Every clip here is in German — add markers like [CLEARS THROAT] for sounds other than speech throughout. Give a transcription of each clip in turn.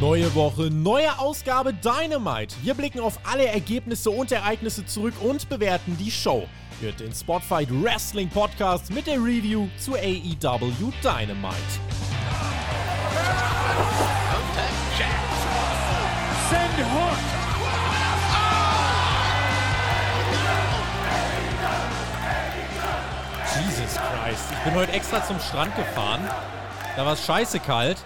Neue Woche, neue Ausgabe Dynamite. Wir blicken auf alle Ergebnisse und Ereignisse zurück und bewerten die Show. Hört den Spotfight Wrestling Podcast mit der Review zu AEW Dynamite. Send Hook! Jesus Christ. Ich bin heute extra zum Strand gefahren. Da war es scheiße kalt.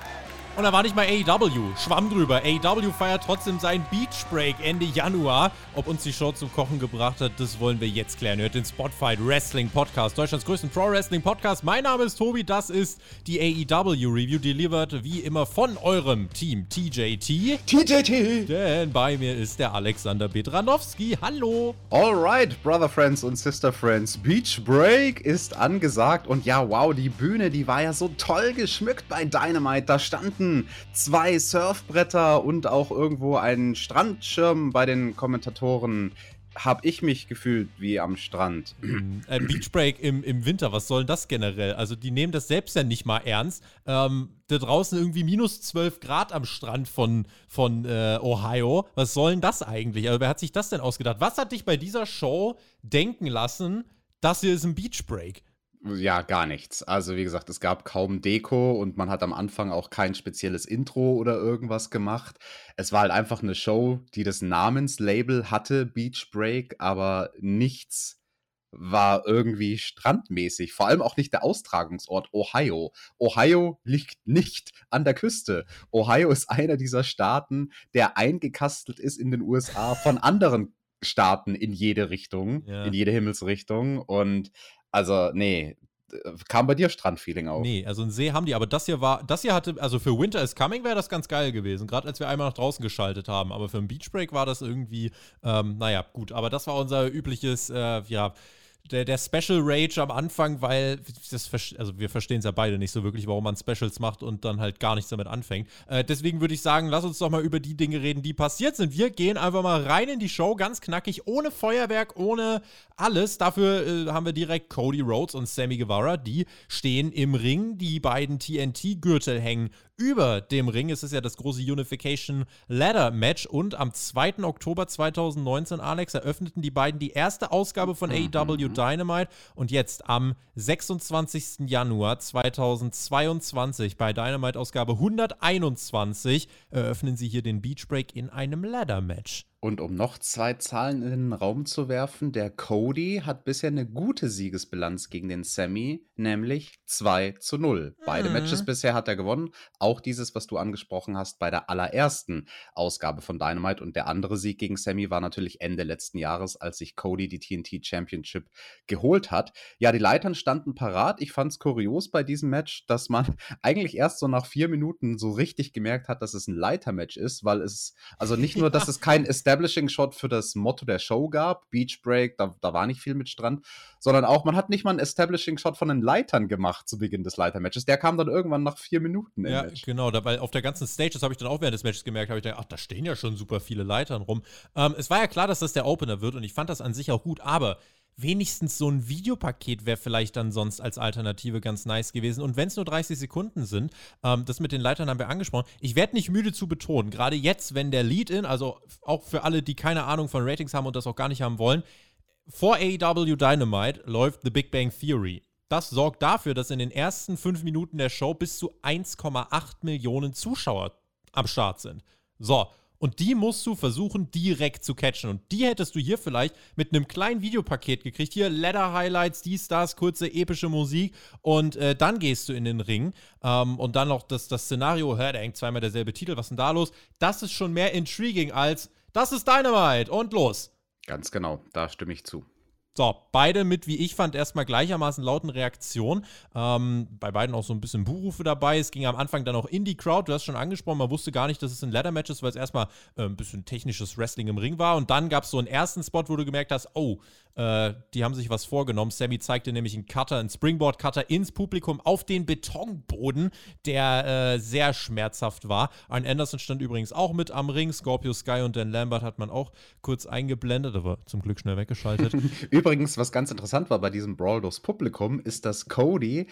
Und da war nicht mal AEW. Schwamm drüber. AEW feiert trotzdem seinen Beach Break Ende Januar. Ob uns die Show zum Kochen gebracht hat, das wollen wir jetzt klären. Hört den Spotfight Wrestling Podcast, Deutschlands größten Pro Wrestling Podcast. Mein Name ist Tobi, das ist die AEW Review, delivered wie immer von eurem Team TJT. TJT! Denn bei mir ist der Alexander Bedranowski. Hallo. Alright, Brother Friends und Sister Friends. Beach Break ist angesagt. Und ja, wow, die Bühne, die war ja so toll geschmückt bei Dynamite. Da standen zwei Surfbretter und auch irgendwo ein Strandschirm bei den Kommentatoren. Hab ich mich gefühlt wie am Strand. Ein [CLEARS THROAT] Beach Break im, im Winter, was soll denn das generell? Also, die nehmen das selbst ja nicht mal ernst. Ähm, da draußen irgendwie minus 12 Grad am Strand von, von äh, Ohio. Was soll denn das eigentlich? Also, wer hat sich das denn ausgedacht? Was hat dich bei dieser Show denken lassen, das hier ist ein Beach Break? Ja, gar nichts. Also, wie gesagt, es gab kaum Deko und man hat am Anfang auch kein spezielles Intro oder irgendwas gemacht. Es war halt einfach eine Show, die das Namenslabel hatte, Beach Break, aber nichts war irgendwie strandmäßig. Vor allem auch nicht der Austragungsort Ohio. Ohio liegt nicht an der Küste. Ohio ist einer dieser Staaten, der eingekastelt ist in den USA von anderen Staaten in jede Richtung, Ja. in jede Himmelsrichtung. Und also, nee, kam bei dir Strandfeeling auf? Nee, also einen See haben die, aber das hier war, das hier hatte, also für Winter is Coming wäre das ganz geil gewesen, gerade als wir einmal nach draußen geschaltet haben, aber für einen Beach Break war das irgendwie, ähm, naja, gut, aber das war unser übliches, äh, ja, der, der Special Rage am Anfang, weil das, also wir verstehen es ja beide nicht so wirklich, warum man Specials macht und dann halt gar nichts damit anfängt. Äh, deswegen würde ich sagen, lass uns doch mal über die Dinge reden, die passiert sind. Wir gehen einfach mal rein in die Show, ganz knackig, ohne Feuerwerk, ohne alles. Dafür äh, haben wir direkt Cody Rhodes und Sammy Guevara, die stehen im Ring. Die beiden TNT-Gürtel hängen über dem Ring. Es ist ja das große Unification Ladder Match und am 2. Oktober 2019, Alex, eröffneten die beiden die erste Ausgabe von AEW Dynamite und jetzt am 26. Januar 2022 bei Dynamite Ausgabe 121 eröffnen sie hier den Beach Break in einem Ladder Match. Und um noch zwei Zahlen in den Raum zu werfen, der Cody hat bisher eine gute Siegesbilanz gegen den Sammy, nämlich 2 zu 0. Beide Mhm. Matches bisher hat er gewonnen. Auch dieses, was du angesprochen hast, bei der allerersten Ausgabe von Dynamite. Und der andere Sieg gegen Sammy war natürlich Ende letzten Jahres, als sich Cody die TNT Championship geholt hat. Ja, die Leitern standen parat. Ich fand es kurios bei diesem Match, dass man [LAUGHS] eigentlich erst so nach vier Minuten so richtig gemerkt hat, dass es ein Leitermatch ist, weil es, also nicht nur, dass [LAUGHS] es kein Establishing Shot für das Motto der Show gab, Beach Break, da, da war nicht viel mit Strand, sondern auch, man hat nicht mal einen Establishing Shot von den Leitern gemacht zu Beginn des Leitermatches. Der kam dann irgendwann nach vier Minuten Ja, Match. genau, weil auf der ganzen Stage, das habe ich dann auch während des Matches gemerkt, habe ich gedacht, ach, da stehen ja schon super viele Leitern rum. Ähm, es war ja klar, dass das der Opener wird und ich fand das an sich auch gut, aber wenigstens so ein Videopaket wäre vielleicht dann sonst als Alternative ganz nice gewesen. Und wenn es nur 30 Sekunden sind, ähm, das mit den Leitern haben wir angesprochen. Ich werde nicht müde zu betonen, gerade jetzt, wenn der Lead-In, also auch für alle, die keine Ahnung von Ratings haben und das auch gar nicht haben wollen, vor AEW Dynamite läuft The Big Bang Theory. Das sorgt dafür, dass in den ersten fünf Minuten der Show bis zu 1,8 Millionen Zuschauer am Start sind. So, und die musst du versuchen, direkt zu catchen. Und die hättest du hier vielleicht mit einem kleinen Videopaket gekriegt. Hier Ladder-Highlights, dies, das, kurze epische Musik. Und äh, dann gehst du in den Ring. Ähm, und dann noch das, das Szenario, hör, da hängt zweimal derselbe Titel, was ist denn da los? Das ist schon mehr intriguing als, das ist Dynamite und los. Ganz genau, da stimme ich zu. So, beide mit, wie ich fand, erstmal gleichermaßen lauten Reaktionen. Ähm, bei beiden auch so ein bisschen Buhrufe dabei. Es ging am Anfang dann auch in die Crowd. Du hast schon angesprochen, man wusste gar nicht, dass es ein Ladder-Match ist, weil es erstmal äh, ein bisschen technisches Wrestling im Ring war. Und dann gab es so einen ersten Spot, wo du gemerkt hast, oh, äh, die haben sich was vorgenommen. Sammy zeigte nämlich einen Cutter, einen Springboard-Cutter ins Publikum auf den Betonboden, der äh, sehr schmerzhaft war. Arn Anderson stand übrigens auch mit am Ring. Scorpio Sky und Dan Lambert hat man auch kurz eingeblendet, aber zum Glück schnell weggeschaltet. [LAUGHS] Übrigens, was ganz interessant war bei diesem Brawl durchs Publikum, ist, dass Cody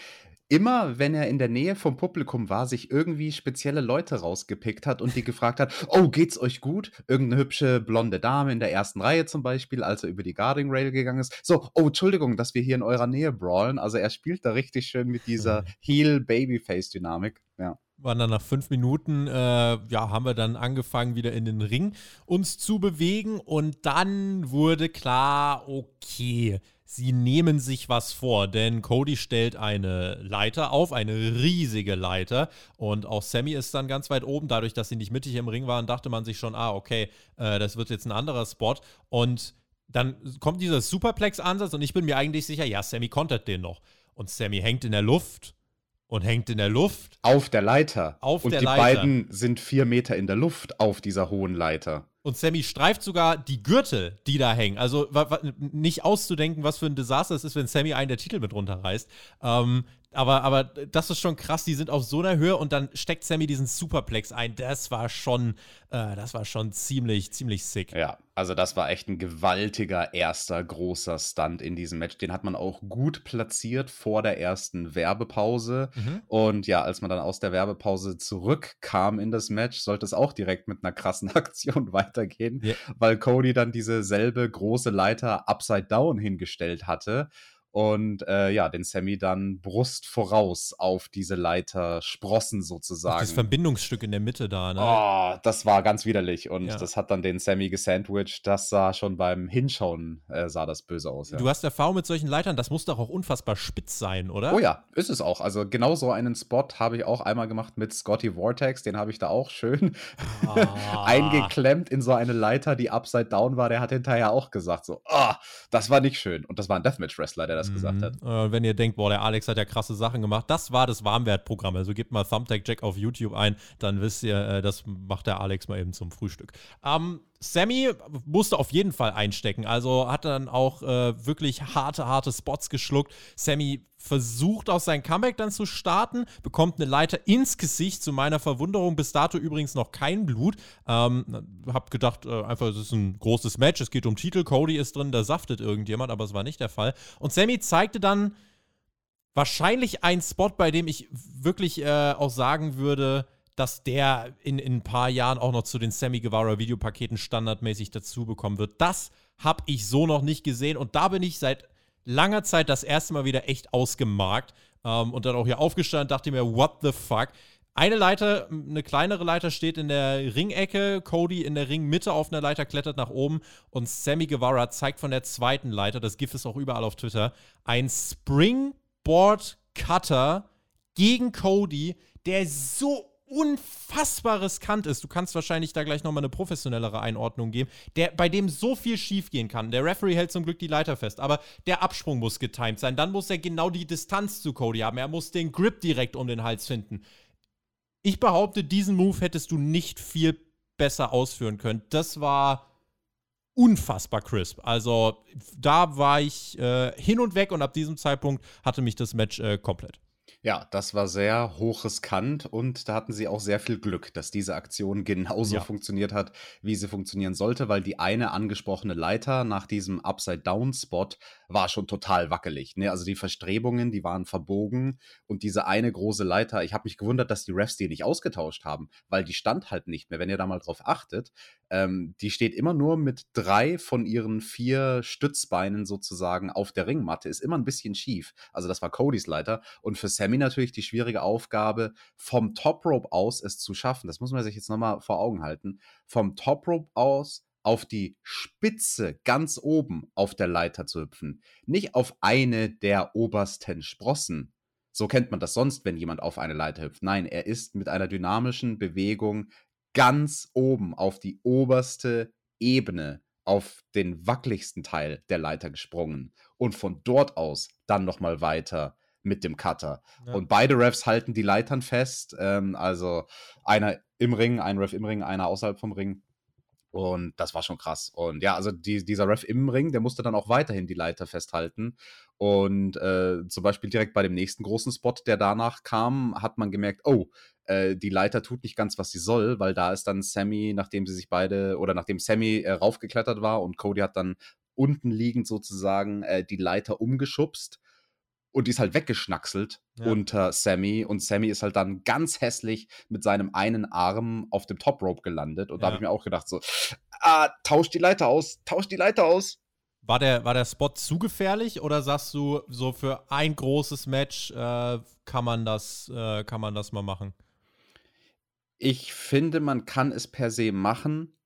immer, wenn er in der Nähe vom Publikum war, sich irgendwie spezielle Leute rausgepickt hat und die gefragt hat, [LAUGHS] oh, geht's euch gut? Irgendeine hübsche blonde Dame in der ersten Reihe zum Beispiel, als er über die Guarding Rail gegangen ist. So, oh, Entschuldigung, dass wir hier in eurer Nähe brawlen. Also er spielt da richtig schön mit dieser [LAUGHS] Heel-Babyface-Dynamik. Ja waren dann nach fünf Minuten, äh, ja, haben wir dann angefangen, wieder in den Ring uns zu bewegen und dann wurde klar, okay, sie nehmen sich was vor, denn Cody stellt eine Leiter auf, eine riesige Leiter und auch Sammy ist dann ganz weit oben. Dadurch, dass sie nicht mittig im Ring waren, dachte man sich schon, ah, okay, äh, das wird jetzt ein anderer Spot und dann kommt dieser Superplex-Ansatz und ich bin mir eigentlich sicher, ja, Sammy kontert den noch. Und Sammy hängt in der Luft und hängt in der Luft. Auf der Leiter. Auf und der die Leiter. beiden sind vier Meter in der Luft auf dieser hohen Leiter. Und Sammy streift sogar die Gürtel, die da hängen. Also nicht auszudenken, was für ein Desaster es ist, wenn Sammy einen der Titel mit runterreißt. Ähm, aber, aber das ist schon krass, die sind auf so einer Höhe und dann steckt Sammy diesen Superplex ein. Das war schon, äh, das war schon ziemlich, ziemlich sick. Ja, also das war echt ein gewaltiger erster großer Stunt in diesem Match. Den hat man auch gut platziert vor der ersten Werbepause. Mhm. Und ja, als man dann aus der Werbepause zurückkam in das Match, sollte es auch direkt mit einer krassen [LAUGHS] Aktion weitergehen, yeah. weil Cody dann diese selbe große Leiter upside down hingestellt hatte und äh, ja, den Sammy dann Brust voraus auf diese Leiter sprossen sozusagen. Das Verbindungsstück in der Mitte da, ne? Oh, das war ganz widerlich und ja. das hat dann den Sammy gesandwiched. Das sah schon beim Hinschauen, äh, sah das böse aus. Ja. Du hast Erfahrung mit solchen Leitern, das muss doch auch unfassbar spitz sein, oder? Oh ja, ist es auch. Also genau so einen Spot habe ich auch einmal gemacht mit Scotty Vortex, den habe ich da auch schön [LAUGHS] ah. eingeklemmt in so eine Leiter, die upside down war. Der hat hinterher auch gesagt so, oh, das war nicht schön. Und das war ein Deathmatch-Wrestler, der das mhm. gesagt hat. Äh, wenn ihr denkt, boah, der Alex hat ja krasse Sachen gemacht, das war das Warmwertprogramm. Also gebt mal Thumbtack Jack auf YouTube ein, dann wisst ihr, äh, das macht der Alex mal eben zum Frühstück. Ähm, Sammy musste auf jeden Fall einstecken, also hat dann auch äh, wirklich harte, harte Spots geschluckt. Sammy versucht auch sein Comeback dann zu starten, bekommt eine Leiter ins Gesicht, zu meiner Verwunderung. Bis dato übrigens noch kein Blut. Ähm, hab gedacht, äh, einfach, es ist ein großes Match, es geht um Titel, Cody ist drin, da saftet irgendjemand, aber es war nicht der Fall. Und Sammy zeigte dann wahrscheinlich einen Spot, bei dem ich wirklich äh, auch sagen würde, dass der in, in ein paar Jahren auch noch zu den Sammy Guevara Videopaketen standardmäßig dazu bekommen wird. Das habe ich so noch nicht gesehen und da bin ich seit langer Zeit das erste Mal wieder echt ausgemarkt ähm, und dann auch hier aufgestanden, dachte mir, what the fuck? Eine Leiter, eine kleinere Leiter steht in der Ringecke, Cody in der Ringmitte auf einer Leiter klettert nach oben und Sammy Guevara zeigt von der zweiten Leiter, das GIF ist auch überall auf Twitter, ein Springboard Cutter gegen Cody, der so unfassbar riskant ist. Du kannst wahrscheinlich da gleich nochmal eine professionellere Einordnung geben, der, bei dem so viel schiefgehen kann. Der Referee hält zum Glück die Leiter fest, aber der Absprung muss getimed sein. Dann muss er genau die Distanz zu Cody haben. Er muss den Grip direkt um den Hals finden. Ich behaupte, diesen Move hättest du nicht viel besser ausführen können. Das war unfassbar crisp. Also da war ich äh, hin und weg und ab diesem Zeitpunkt hatte mich das Match äh, komplett. Ja, das war sehr hochriskant und da hatten sie auch sehr viel Glück, dass diese Aktion genauso ja. funktioniert hat, wie sie funktionieren sollte, weil die eine angesprochene Leiter nach diesem Upside-Down-Spot war schon total wackelig. Ne? Also die Verstrebungen, die waren verbogen und diese eine große Leiter, ich habe mich gewundert, dass die Refs die nicht ausgetauscht haben, weil die stand halt nicht mehr. Wenn ihr da mal drauf achtet, ähm, die steht immer nur mit drei von ihren vier Stützbeinen sozusagen auf der Ringmatte, ist immer ein bisschen schief. Also das war Codys Leiter und für Sammy natürlich die schwierige Aufgabe, vom Top Rope aus es zu schaffen. Das muss man sich jetzt nochmal vor Augen halten. Vom Top Rope aus auf die Spitze ganz oben auf der Leiter zu hüpfen, nicht auf eine der obersten Sprossen. So kennt man das sonst, wenn jemand auf eine Leiter hüpft. Nein, er ist mit einer dynamischen Bewegung ganz oben auf die oberste Ebene, auf den wackeligsten Teil der Leiter gesprungen und von dort aus dann nochmal weiter mit dem Cutter. Ja. Und beide Refs halten die Leitern fest. Ähm, also einer im Ring, ein Ref im Ring, einer außerhalb vom Ring. Und das war schon krass. Und ja, also die, dieser Ref im Ring, der musste dann auch weiterhin die Leiter festhalten. Und äh, zum Beispiel direkt bei dem nächsten großen Spot, der danach kam, hat man gemerkt, oh, äh, die Leiter tut nicht ganz, was sie soll, weil da ist dann Sammy, nachdem sie sich beide, oder nachdem Sammy äh, raufgeklettert war und Cody hat dann unten liegend sozusagen äh, die Leiter umgeschubst und die ist halt weggeschnackselt ja. unter Sammy und Sammy ist halt dann ganz hässlich mit seinem einen Arm auf dem Top Rope gelandet und ja. da habe ich mir auch gedacht so, ah, tausch die Leiter aus, tausch die Leiter aus. War der, war der Spot zu gefährlich oder sagst du, so für ein großes Match äh, kann, man das, äh, kann man das mal machen? Ich finde, man kann es per se machen.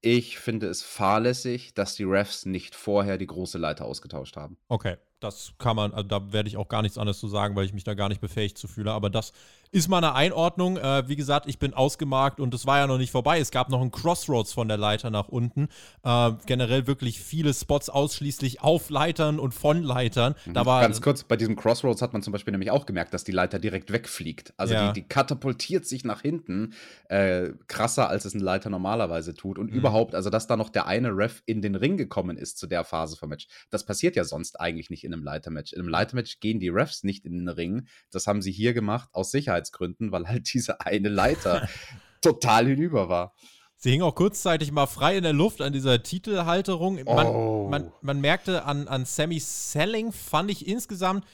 Ich finde es fahrlässig, dass die Refs nicht vorher die große Leiter ausgetauscht haben. Okay, das kann man, also da werde ich auch gar nichts anderes zu sagen, weil ich mich da gar nicht befähigt zu fühle. Aber das ist mal eine Einordnung. Äh, wie gesagt, ich bin ausgemarkt und es war ja noch nicht vorbei. Es gab noch einen Crossroads von der Leiter nach unten. Äh, generell wirklich viele Spots ausschließlich auf Leitern und von Leitern. Da mhm. war, Ganz kurz, bei diesem Crossroads hat man zum Beispiel nämlich auch gemerkt, dass die Leiter direkt wegfliegt. Also ja. die, die, katapultiert sich nach hinten äh, krasser, als es ein Leiter normalerweise tut. Und mhm. überhaupt, also dass da noch der eine Ref in den Ring gekommen ist zu der Phase vom Match, das passiert ja sonst eigentlich nicht in einem Leitermatch. In einem Leitermatch gehen die Refs nicht in den Ring. Das haben sie hier gemacht aus Sicherheit Sicherheitsgründen, weil halt diese eine Leiter [LAUGHS] total hinüber war. Sie hing auch kurzzeitig mal frei in der Luft an dieser Titelhalterung. Man, oh. man, man merkte an, an Sammy Selling, fand ich insgesamt,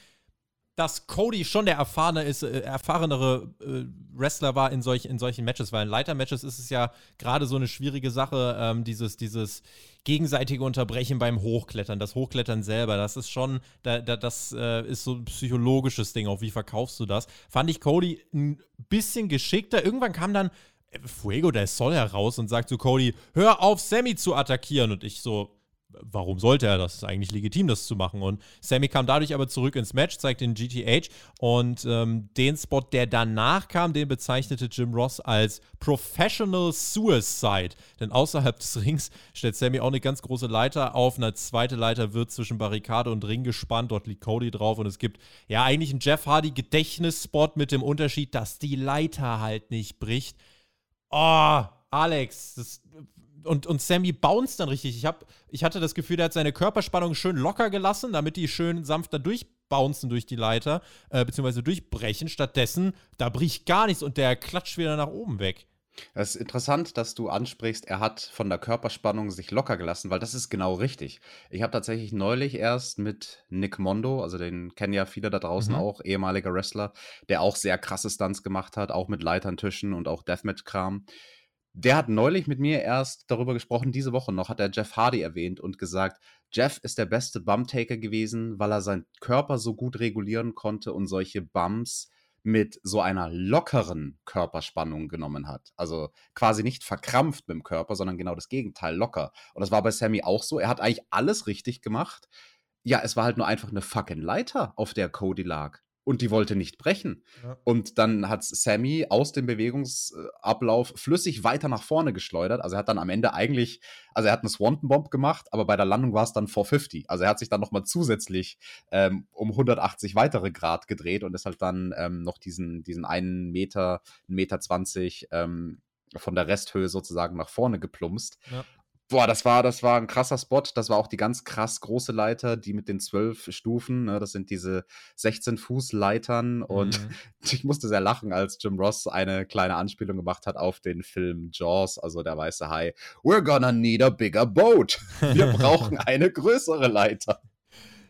dass Cody schon der erfahrene ist, äh, erfahrenere äh, Wrestler war in, solch, in solchen Matches, weil in Leitermatches ist es ja gerade so eine schwierige Sache, ähm, dieses, dieses gegenseitige Unterbrechen beim Hochklettern, das Hochklettern selber, das ist schon, da, da, das äh, ist so ein psychologisches Ding, auch wie verkaufst du das? Fand ich Cody ein bisschen geschickter. Irgendwann kam dann äh, Fuego del Sol heraus und sagt zu Cody, hör auf, Sammy zu attackieren. Und ich so, warum sollte er das? Ist eigentlich legitim, das zu machen. Und Sammy kam dadurch aber zurück ins Match, zeigt den GTH und ähm, den Spot, der danach kam, den bezeichnete Jim Ross als Professional Suicide. Denn außerhalb des Rings stellt Sammy auch eine ganz große Leiter auf. Eine zweite Leiter wird zwischen Barrikade und Ring gespannt. Dort liegt Cody drauf und es gibt ja eigentlich einen Jeff Hardy Gedächtnisspot mit dem Unterschied, dass die Leiter halt nicht bricht. Oh, Alex, das und, und Sammy bounced dann richtig. Ich, hab, ich hatte das Gefühl, er hat seine Körperspannung schön locker gelassen, damit die schön sanft da durchbouncen durch die Leiter, äh, beziehungsweise durchbrechen. Stattdessen, da bricht gar nichts und der klatscht wieder nach oben weg. Es ist interessant, dass du ansprichst, er hat von der Körperspannung sich locker gelassen, weil das ist genau richtig. Ich habe tatsächlich neulich erst mit Nick Mondo, also den kennen ja viele da draußen mhm. auch, ehemaliger Wrestler, der auch sehr krasse Stunts gemacht hat, auch mit Leitern, Tischen und auch Deathmatch-Kram. Der hat neulich mit mir erst darüber gesprochen, diese Woche noch, hat er Jeff Hardy erwähnt und gesagt, Jeff ist der beste Bumtaker gewesen, weil er seinen Körper so gut regulieren konnte und solche Bums mit so einer lockeren Körperspannung genommen hat. Also quasi nicht verkrampft mit dem Körper, sondern genau das Gegenteil, locker. Und das war bei Sammy auch so. Er hat eigentlich alles richtig gemacht. Ja, es war halt nur einfach eine fucking Leiter, auf der Cody lag und die wollte nicht brechen. Ja. Und dann hat Sammy aus dem Bewegungsablauf flüssig weiter nach vorne geschleudert. Also er hat dann am Ende eigentlich, also er hat eine Swanton Bomb gemacht, aber bei der Landung war es dann 450. Also er hat sich dann nochmal zusätzlich ähm, um 180 weitere Grad gedreht und ist halt dann ähm, noch diesen, diesen einen Meter, Meter 20 ähm, von der Resthöhe sozusagen nach vorne geplumpst. Ja. Boah, das war, das war ein krasser Spot. Das war auch die ganz krass große Leiter, die mit den zwölf Stufen. Ne, das sind diese 16-Fuß-Leitern. Mhm. Und [LAUGHS] ich musste sehr lachen, als Jim Ross eine kleine Anspielung gemacht hat auf den Film Jaws, also der weiße Hai. We're gonna need a bigger boat. Wir [LAUGHS] brauchen eine größere Leiter.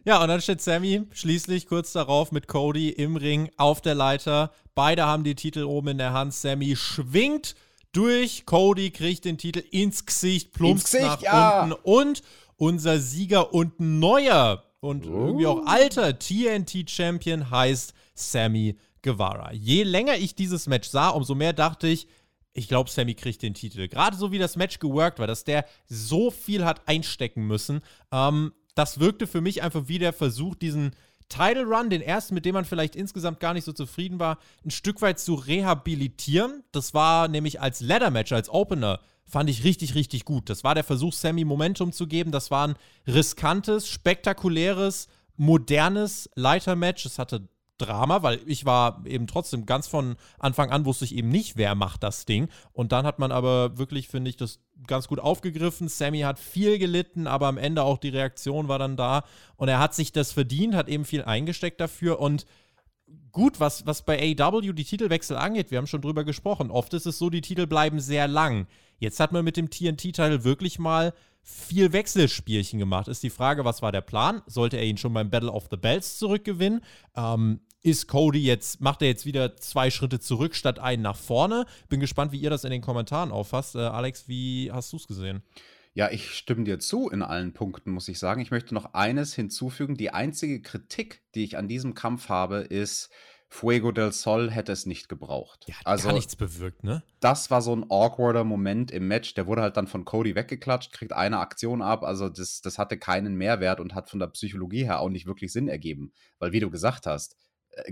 Ja, und dann steht Sammy schließlich kurz darauf mit Cody im Ring auf der Leiter. Beide haben die Titel oben in der Hand. Sammy schwingt durch. Cody kriegt den Titel ins Gesicht, plumpst nach ja. unten. Und unser Sieger und neuer und oh. irgendwie auch alter TNT-Champion heißt Sammy Guevara. Je länger ich dieses Match sah, umso mehr dachte ich, ich glaube, Sammy kriegt den Titel. Gerade so wie das Match geworkt war, dass der so viel hat einstecken müssen. Ähm, das wirkte für mich einfach wie der Versuch, diesen Title Run, den ersten, mit dem man vielleicht insgesamt gar nicht so zufrieden war, ein Stück weit zu rehabilitieren. Das war nämlich als Ladder Match, als Opener, fand ich richtig, richtig gut. Das war der Versuch, Sammy Momentum zu geben. Das war ein riskantes, spektakuläres, modernes Leiter-Match. Es hatte Drama, weil ich war eben trotzdem ganz von Anfang an wusste ich eben nicht, wer macht das Ding. Und dann hat man aber wirklich, finde ich, das ganz gut aufgegriffen. Sammy hat viel gelitten, aber am Ende auch die Reaktion war dann da. Und er hat sich das verdient, hat eben viel eingesteckt dafür. Und gut, was, was bei AW die Titelwechsel angeht, wir haben schon drüber gesprochen. Oft ist es so, die Titel bleiben sehr lang. Jetzt hat man mit dem TNT-Titel wirklich mal viel Wechselspielchen gemacht. Ist die Frage, was war der Plan? Sollte er ihn schon beim Battle of the Bells zurückgewinnen? Ähm, ist Cody jetzt, macht er jetzt wieder zwei Schritte zurück statt einen nach vorne? Bin gespannt, wie ihr das in den Kommentaren auffasst. Äh, Alex, wie hast du es gesehen? Ja, ich stimme dir zu in allen Punkten, muss ich sagen. Ich möchte noch eines hinzufügen. Die einzige Kritik, die ich an diesem Kampf habe, ist, Fuego del Sol hätte es nicht gebraucht. Ja, hat also, gar nichts bewirkt, ne? Das war so ein awkwarder Moment im Match. Der wurde halt dann von Cody weggeklatscht, kriegt eine Aktion ab. Also das, das hatte keinen Mehrwert und hat von der Psychologie her auch nicht wirklich Sinn ergeben. Weil, wie du gesagt hast,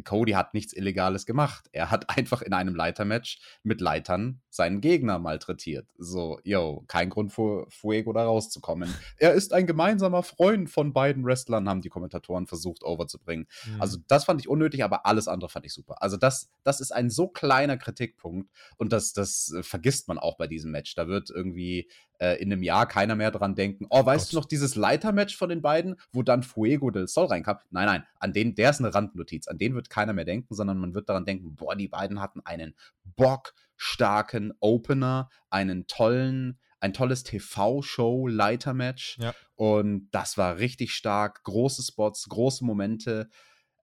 Cody hat nichts Illegales gemacht. Er hat [LAUGHS] einfach in einem Leitermatch mit Leitern seinen Gegner malträtiert. So, yo, kein Grund für Fuego da rauszukommen. er ist ein gemeinsamer Freund von beiden Wrestlern, haben die Kommentatoren versucht overzubringen. Mhm. Also, das fand ich unnötig, aber alles andere fand ich super. Also, das, das ist ein so kleiner Kritikpunkt und das, das äh, vergisst man auch bei diesem Match. Da wird irgendwie äh, in einem Jahr keiner mehr dran denken, oh, weißt Gott. du noch dieses Leitermatch von den beiden, wo dann Fuego del Sol reinkam? Nein, nein, an den, der ist eine Randnotiz, an den wird keiner mehr denken, sondern man wird daran denken, boah, die beiden hatten einen bockstarken Opener, einen tollen, ein tolles TV-Show-Leitermatch. Ja. Und das war richtig stark. Große Spots, große Momente.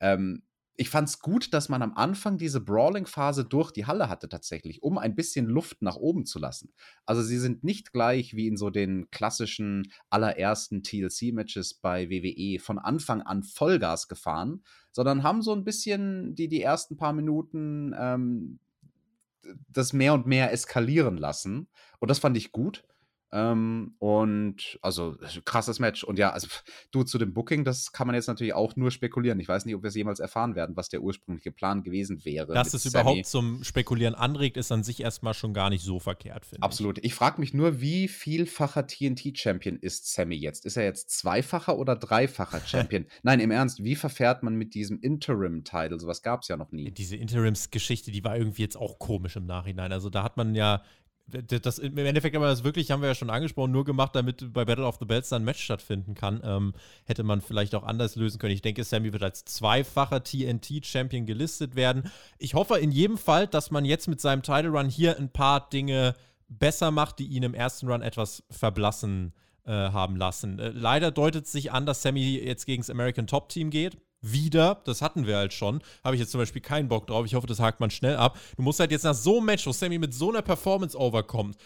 Ähm, ich fand es gut, dass man am Anfang diese Brawling-Phase durch die Halle hatte tatsächlich, um ein bisschen Luft nach oben zu lassen. Also sie sind nicht gleich wie in so den klassischen allerersten TLC-Matches bei WWE von Anfang an Vollgas gefahren, sondern haben so ein bisschen die, die ersten paar Minuten ähm, das mehr und mehr eskalieren lassen. Und das fand ich gut. Ähm, und also krasses Match. Und ja, also du zu dem Booking, das kann man jetzt natürlich auch nur spekulieren. Ich weiß nicht, ob wir es jemals erfahren werden, was der ursprüngliche Plan gewesen wäre. Dass es Sammy. überhaupt zum Spekulieren anregt, ist an sich erstmal schon gar nicht so verkehrt, finde ich. Absolut. Ich frage mich nur, wie vielfacher TNT-Champion ist Sammy jetzt? Ist er jetzt zweifacher oder dreifacher [LAUGHS] Champion? Nein, im Ernst, wie verfährt man mit diesem Interim-Title? Sowas gab es ja noch nie. Diese Interims-Geschichte, die war irgendwie jetzt auch komisch im Nachhinein. Also da hat man ja das, Im Endeffekt haben wir das wirklich, haben wir ja schon angesprochen, nur gemacht, damit bei Battle of the Bells dann ein Match stattfinden kann. Ähm, hätte man vielleicht auch anders lösen können. Ich denke, Sammy wird als zweifacher TNT-Champion gelistet werden. Ich hoffe in jedem Fall, dass man jetzt mit seinem Title Run hier ein paar Dinge besser macht, die ihn im ersten Run etwas verblassen äh, haben lassen. Äh, leider deutet sich an, dass Sammy jetzt gegen das American Top Team geht wieder, das hatten wir halt schon, habe ich jetzt zum Beispiel keinen Bock drauf. Ich hoffe, das hakt man schnell ab. Du musst halt jetzt nach so einem Match, wo Sammy mit so einer Performance overkommt,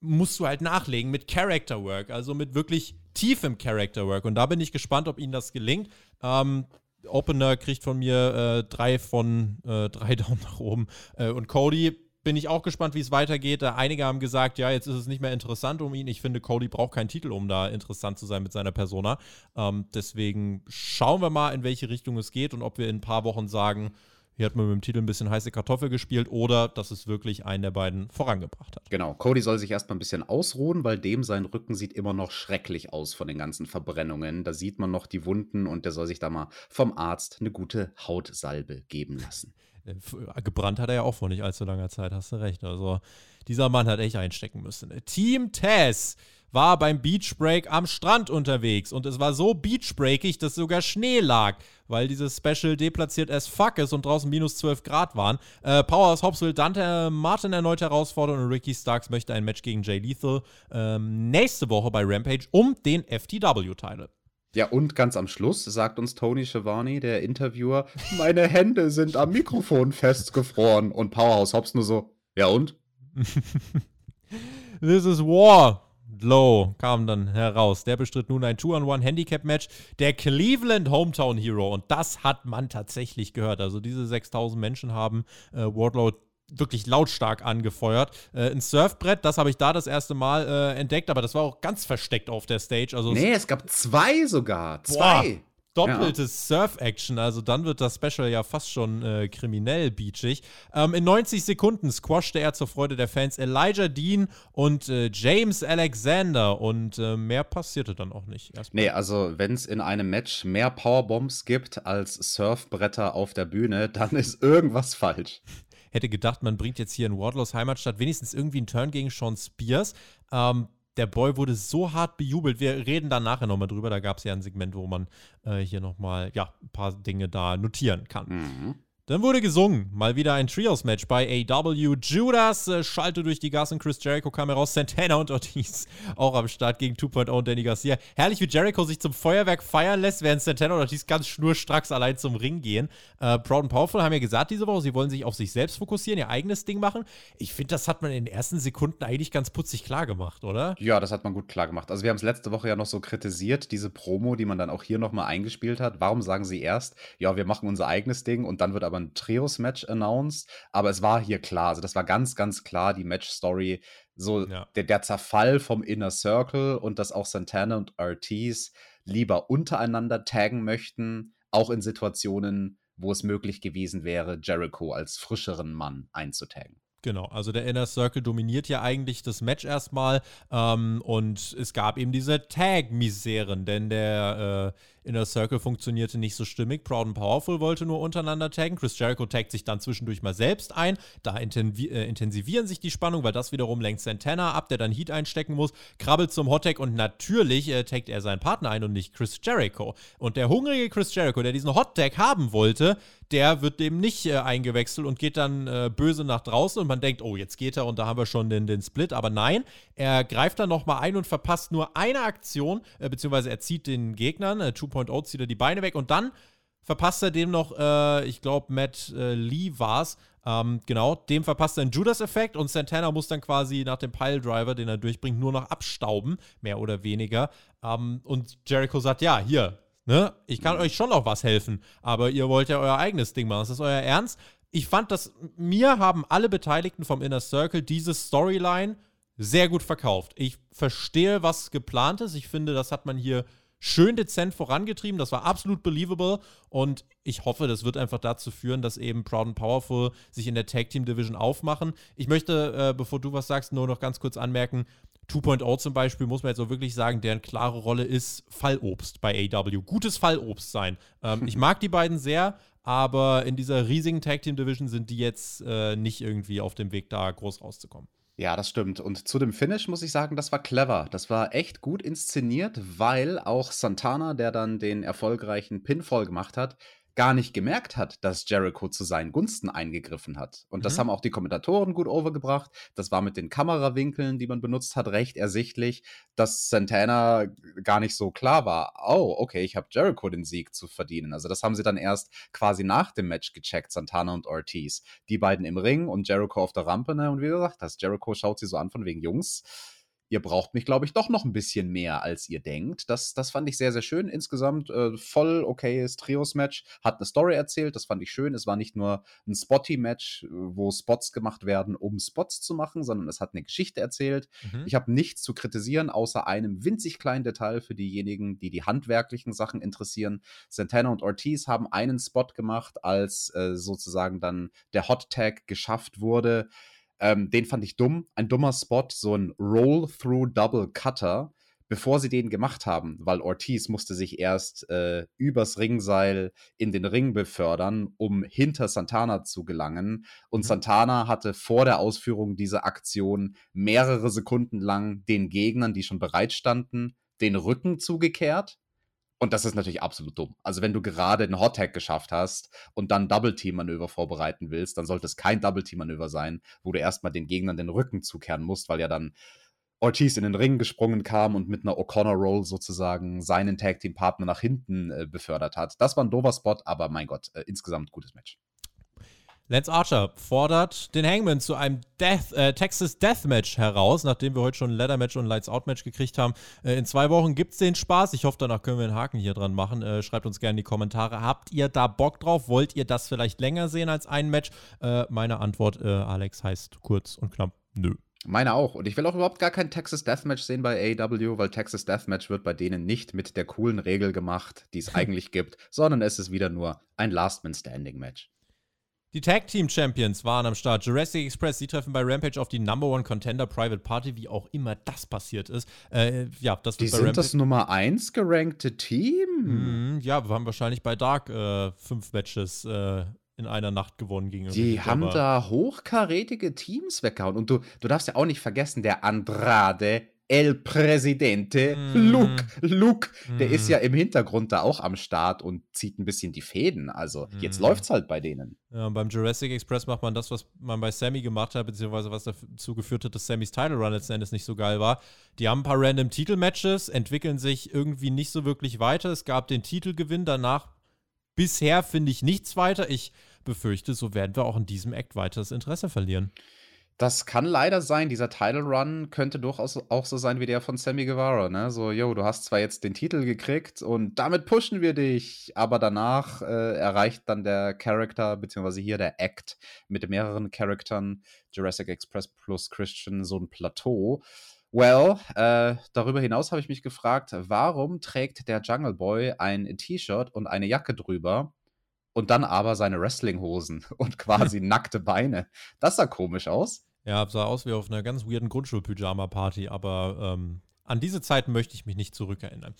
musst du halt nachlegen mit Character Work, also mit wirklich tiefem Character Work. Und da bin ich gespannt, ob ihnen das gelingt. Ähm, Opener kriegt von mir äh, drei von äh, drei [LAUGHS] Daumen nach oben. Äh, und Cody bin ich auch gespannt, wie es weitergeht. Einige haben gesagt, ja, jetzt ist es nicht mehr interessant um ihn. Ich finde, Cody braucht keinen Titel, um da interessant zu sein mit seiner Persona. Ähm, deswegen schauen wir mal, in welche Richtung es geht und ob wir in ein paar Wochen sagen, hier hat man mit dem Titel ein bisschen heiße Kartoffel gespielt oder dass es wirklich einen der beiden vorangebracht hat. Genau, Cody soll sich erstmal ein bisschen ausruhen, weil dem sein Rücken sieht immer noch schrecklich aus von den ganzen Verbrennungen. Da sieht man noch die Wunden und der soll sich da mal vom Arzt eine gute Hautsalbe geben lassen. Äh, gebrannt hat er ja auch vor nicht allzu langer Zeit, hast du recht. Also dieser Mann hat echt einstecken müssen. Team Tess war beim Beachbreak am Strand unterwegs und es war so beachbreakig, dass sogar Schnee lag, weil dieses Special deplatziert as fuck ist und draußen minus 12 Grad waren. Äh, Powerhouse Hobbs will Dante Martin erneut herausfordern und Ricky Starks möchte ein Match gegen Jay Lethal ähm, nächste Woche bei Rampage um den FTW-Title. Ja, und ganz am Schluss sagt uns Tony Schiavone, der Interviewer, meine Hände sind am Mikrofon festgefroren. Und Powerhouse Hobbs nur so, ja und? [LAUGHS] This is war. Low kam dann heraus. Der bestritt nun ein Two-on-One-Handicap-Match der Cleveland Hometown Hero. Und das hat man tatsächlich gehört. Also diese 6000 Menschen haben äh, Wardlow wirklich lautstark angefeuert. Äh, ein Surfbrett, das habe ich da das erste Mal äh, entdeckt, aber das war auch ganz versteckt auf der Stage. Also nee, es gab zwei sogar. Zwei. Boah, doppeltes ja. Surf-Action, also dann wird das Special ja fast schon äh, kriminell beachig. Ähm, in 90 Sekunden squashte er zur Freude der Fans Elijah Dean und äh, James Alexander und äh, mehr passierte dann auch nicht. Erstmal. Nee, also wenn es in einem Match mehr Powerbombs gibt als Surfbretter auf der Bühne, dann ist irgendwas falsch hätte gedacht, man bringt jetzt hier in Wardlows Heimatstadt wenigstens irgendwie einen Turn gegen Sean Spears. Ähm, der Boy wurde so hart bejubelt. Wir reden da nachher nochmal drüber. Da gab es ja ein Segment, wo man äh, hier nochmal ja, ein paar Dinge da notieren kann. Mhm. Dann wurde gesungen. Mal wieder ein Trios-Match bei AW. Judas äh, schalte durch die Gas und Chris Jericho kam heraus. Santana und Ortiz [LAUGHS] auch am Start gegen 2.0 und Danny Garcia. Herrlich, wie Jericho sich zum Feuerwerk feiern lässt, während Santana und Ortiz ganz schnurstracks allein zum Ring gehen. Äh, Proud and Powerful haben ja gesagt diese Woche, sie wollen sich auf sich selbst fokussieren, ihr eigenes Ding machen. Ich finde, das hat man in den ersten Sekunden eigentlich ganz putzig klar gemacht, oder? Ja, das hat man gut klar gemacht. Also wir haben es letzte Woche ja noch so kritisiert, diese Promo, die man dann auch hier nochmal eingespielt hat. Warum sagen sie erst, ja, wir machen unser eigenes Ding und dann wird aber ein Trios-Match announced. Aber es war hier klar, also das war ganz, ganz klar die Match-Story. So ja. der, der Zerfall vom Inner Circle und dass auch Santana und Ortiz lieber untereinander taggen möchten, auch in Situationen, wo es möglich gewesen wäre, Jericho als frischeren Mann einzutaggen. Genau, also der Inner Circle dominiert ja eigentlich das Match erstmal ähm, und es gab eben diese Tag-Miseren, denn der äh, Inner Circle funktionierte nicht so stimmig. Proud and Powerful wollte nur untereinander taggen. Chris Jericho taggt sich dann zwischendurch mal selbst ein. Da äh, intensivieren sich die Spannung, weil das wiederum lenkt Santana ab, der dann Heat einstecken muss, krabbelt zum Hottag und natürlich äh, taggt er seinen Partner ein und nicht Chris Jericho. Und der hungrige Chris Jericho, der diesen Hottag haben wollte, der wird dem nicht äh, eingewechselt und geht dann äh, böse nach draußen und man denkt, oh, jetzt geht er und da haben wir schon den, den Split. Aber nein, er greift dann nochmal ein und verpasst nur eine Aktion, äh, beziehungsweise er zieht den Gegnern, äh, 2.0 zieht er die Beine weg und dann verpasst er dem noch, äh, ich glaube, Matt äh, Lee war es, ähm, genau, dem verpasst er einen Judas-Effekt und Santana muss dann quasi nach dem Piledriver, den er durchbringt, nur noch abstauben, mehr oder weniger. Ähm, und Jericho sagt, ja, hier, ne, ich kann euch schon noch was helfen, aber ihr wollt ja euer eigenes Ding machen. Ist das euer Ernst? Ich fand, dass mir haben alle Beteiligten vom Inner Circle diese Storyline sehr gut verkauft. Ich verstehe, was geplant ist. Ich finde, das hat man hier schön dezent vorangetrieben. Das war absolut believable und ich hoffe, das wird einfach dazu führen, dass eben Proud and Powerful sich in der Tag Team Division aufmachen. Ich möchte, äh, bevor du was sagst, nur noch ganz kurz anmerken, 2.0 zum Beispiel, muss man jetzt auch wirklich sagen, deren klare Rolle ist Fallobst bei AW. Gutes Fallobst sein. Ähm, ich mag die beiden sehr, aber in dieser riesigen Tag Team Division sind die jetzt äh, nicht irgendwie auf dem Weg, da groß rauszukommen. Ja, das stimmt. Und zu dem Finish muss ich sagen, das war clever. Das war echt gut inszeniert, weil auch Santana, der dann den erfolgreichen Pinfall gemacht hat, gar nicht gemerkt hat, dass Jericho zu seinen Gunsten eingegriffen hat. Und das mhm. haben auch die Kommentatoren gut overgebracht. Das war mit den Kamerawinkeln, die man benutzt hat, recht ersichtlich, dass Santana gar nicht so klar war. Oh, okay, ich habe Jericho den Sieg zu verdienen. Also das haben sie dann erst quasi nach dem Match gecheckt, Santana und Ortiz. Die beiden im Ring und Jericho auf der Rampe. Ne? Und wie gesagt, das Jericho schaut sie so an von wegen Jungs ihr braucht mich, glaube ich, doch noch ein bisschen mehr, als ihr denkt. Das, das fand ich sehr, sehr schön. Insgesamt äh, voll okayes Trios-Match. Hat eine Story erzählt, das fand ich schön. Es war nicht nur ein Spotty-Match, wo Spots gemacht werden, um Spots zu machen, sondern es hat eine Geschichte erzählt. Mhm. Ich habe nichts zu kritisieren, außer einem winzig kleinen Detail für diejenigen, die die handwerklichen Sachen interessieren. Santana und Ortiz haben einen Spot gemacht, als äh, sozusagen dann der Hot Tag geschafft wurde. Ähm, den fand ich dumm. Ein dummer Spot, so ein Roll-Through-Double-Cutter, bevor sie den gemacht haben, weil Ortiz musste sich erst äh, übers Ringseil in den Ring befördern, um hinter Santana zu gelangen. Und mhm. Santana hatte vor der Ausführung dieser Aktion mehrere Sekunden lang den Gegnern, die schon bereit standen, den Rücken zugekehrt und das ist natürlich absolut dumm. Also, wenn du gerade einen Hot Tag geschafft hast und dann Double-Team-Manöver vorbereiten willst, dann sollte es kein Double-Team-Manöver sein, wo du erstmal den Gegnern den Rücken zukehren musst, weil ja dann Ortiz in den Ring gesprungen kam und mit einer O'Connor-Roll sozusagen seinen Tag-Team-Partner nach hinten äh, befördert hat. Das war ein doofer Spot, aber mein Gott, äh, insgesamt gutes Match. Lance Archer fordert den Hangman zu einem Death, äh, Texas Deathmatch heraus, nachdem wir heute schon ein Leather-Match und ein Lights-Out-Match gekriegt haben. Äh, in zwei Wochen gibt es den Spaß. Ich hoffe, danach können wir einen Haken hier dran machen. Äh, schreibt uns gerne in die Kommentare. Habt ihr da Bock drauf? Wollt ihr das vielleicht länger sehen als ein Match? Äh, meine Antwort, äh, Alex, heißt kurz und knapp, nö. Meine auch. Und ich will auch überhaupt gar kein Texas Deathmatch sehen bei AEW, weil Texas Deathmatch wird bei denen nicht mit der coolen Regel gemacht, die es [LAUGHS] eigentlich gibt, sondern es ist wieder nur ein Last-Man-Standing-Match. Die Tag Team Champions waren am Start. Jurassic Express, sie treffen bei Rampage auf die Number One Contender Private Party, wie auch immer das passiert ist. Äh, ja, das die sind Rampage das Nummer 1 gerankte Team? Mm, ja, wir haben wahrscheinlich bei Dark äh, fünf Matches äh, in einer Nacht gewonnen gegen Die haben da hochkarätige Teams weggehauen. Und du, du darfst ja auch nicht vergessen, der Andrade El Presidente, mm. Luke, Luke, mm. der ist mm. ja im Hintergrund da auch am Start und zieht ein bisschen die Fäden. Also mm. jetzt läuft's halt bei denen. Ja, beim Jurassic Express macht man das, was man bei Sammy gemacht hat, beziehungsweise was dazu geführt hat, dass Sammys Title Run letzten Endes nicht so geil war. Die haben ein paar random Titelmatches, entwickeln sich irgendwie nicht so wirklich weiter. Es gab den Titelgewinn, danach bisher finde ich nichts weiter. Ich befürchte, so werden wir auch in diesem Act weiter das Interesse verlieren. Das kann leider sein. Dieser Title Run könnte durchaus auch so sein wie der von Sammy Guevara, ne? So, yo, du hast zwar jetzt den Titel gekriegt und damit pushen wir dich, aber danach äh, erreicht dann der Charakter, beziehungsweise hier der Act mit mehreren Charaktern, Jurassic Express plus Christian, so ein Plateau. Well, äh, darüber hinaus habe ich mich gefragt, warum trägt der Jungle Boy ein T-Shirt und eine Jacke drüber? und dann aber seine Wrestlinghosen [LAUGHS] und quasi [LAUGHS] nackte Beine. Das sah komisch aus. Ja, sah aus wie auf einer ganz weirden Grundschul-Pyjama-Party, aber ähm, an diese Zeiten möchte ich mich nicht zurückerinnern.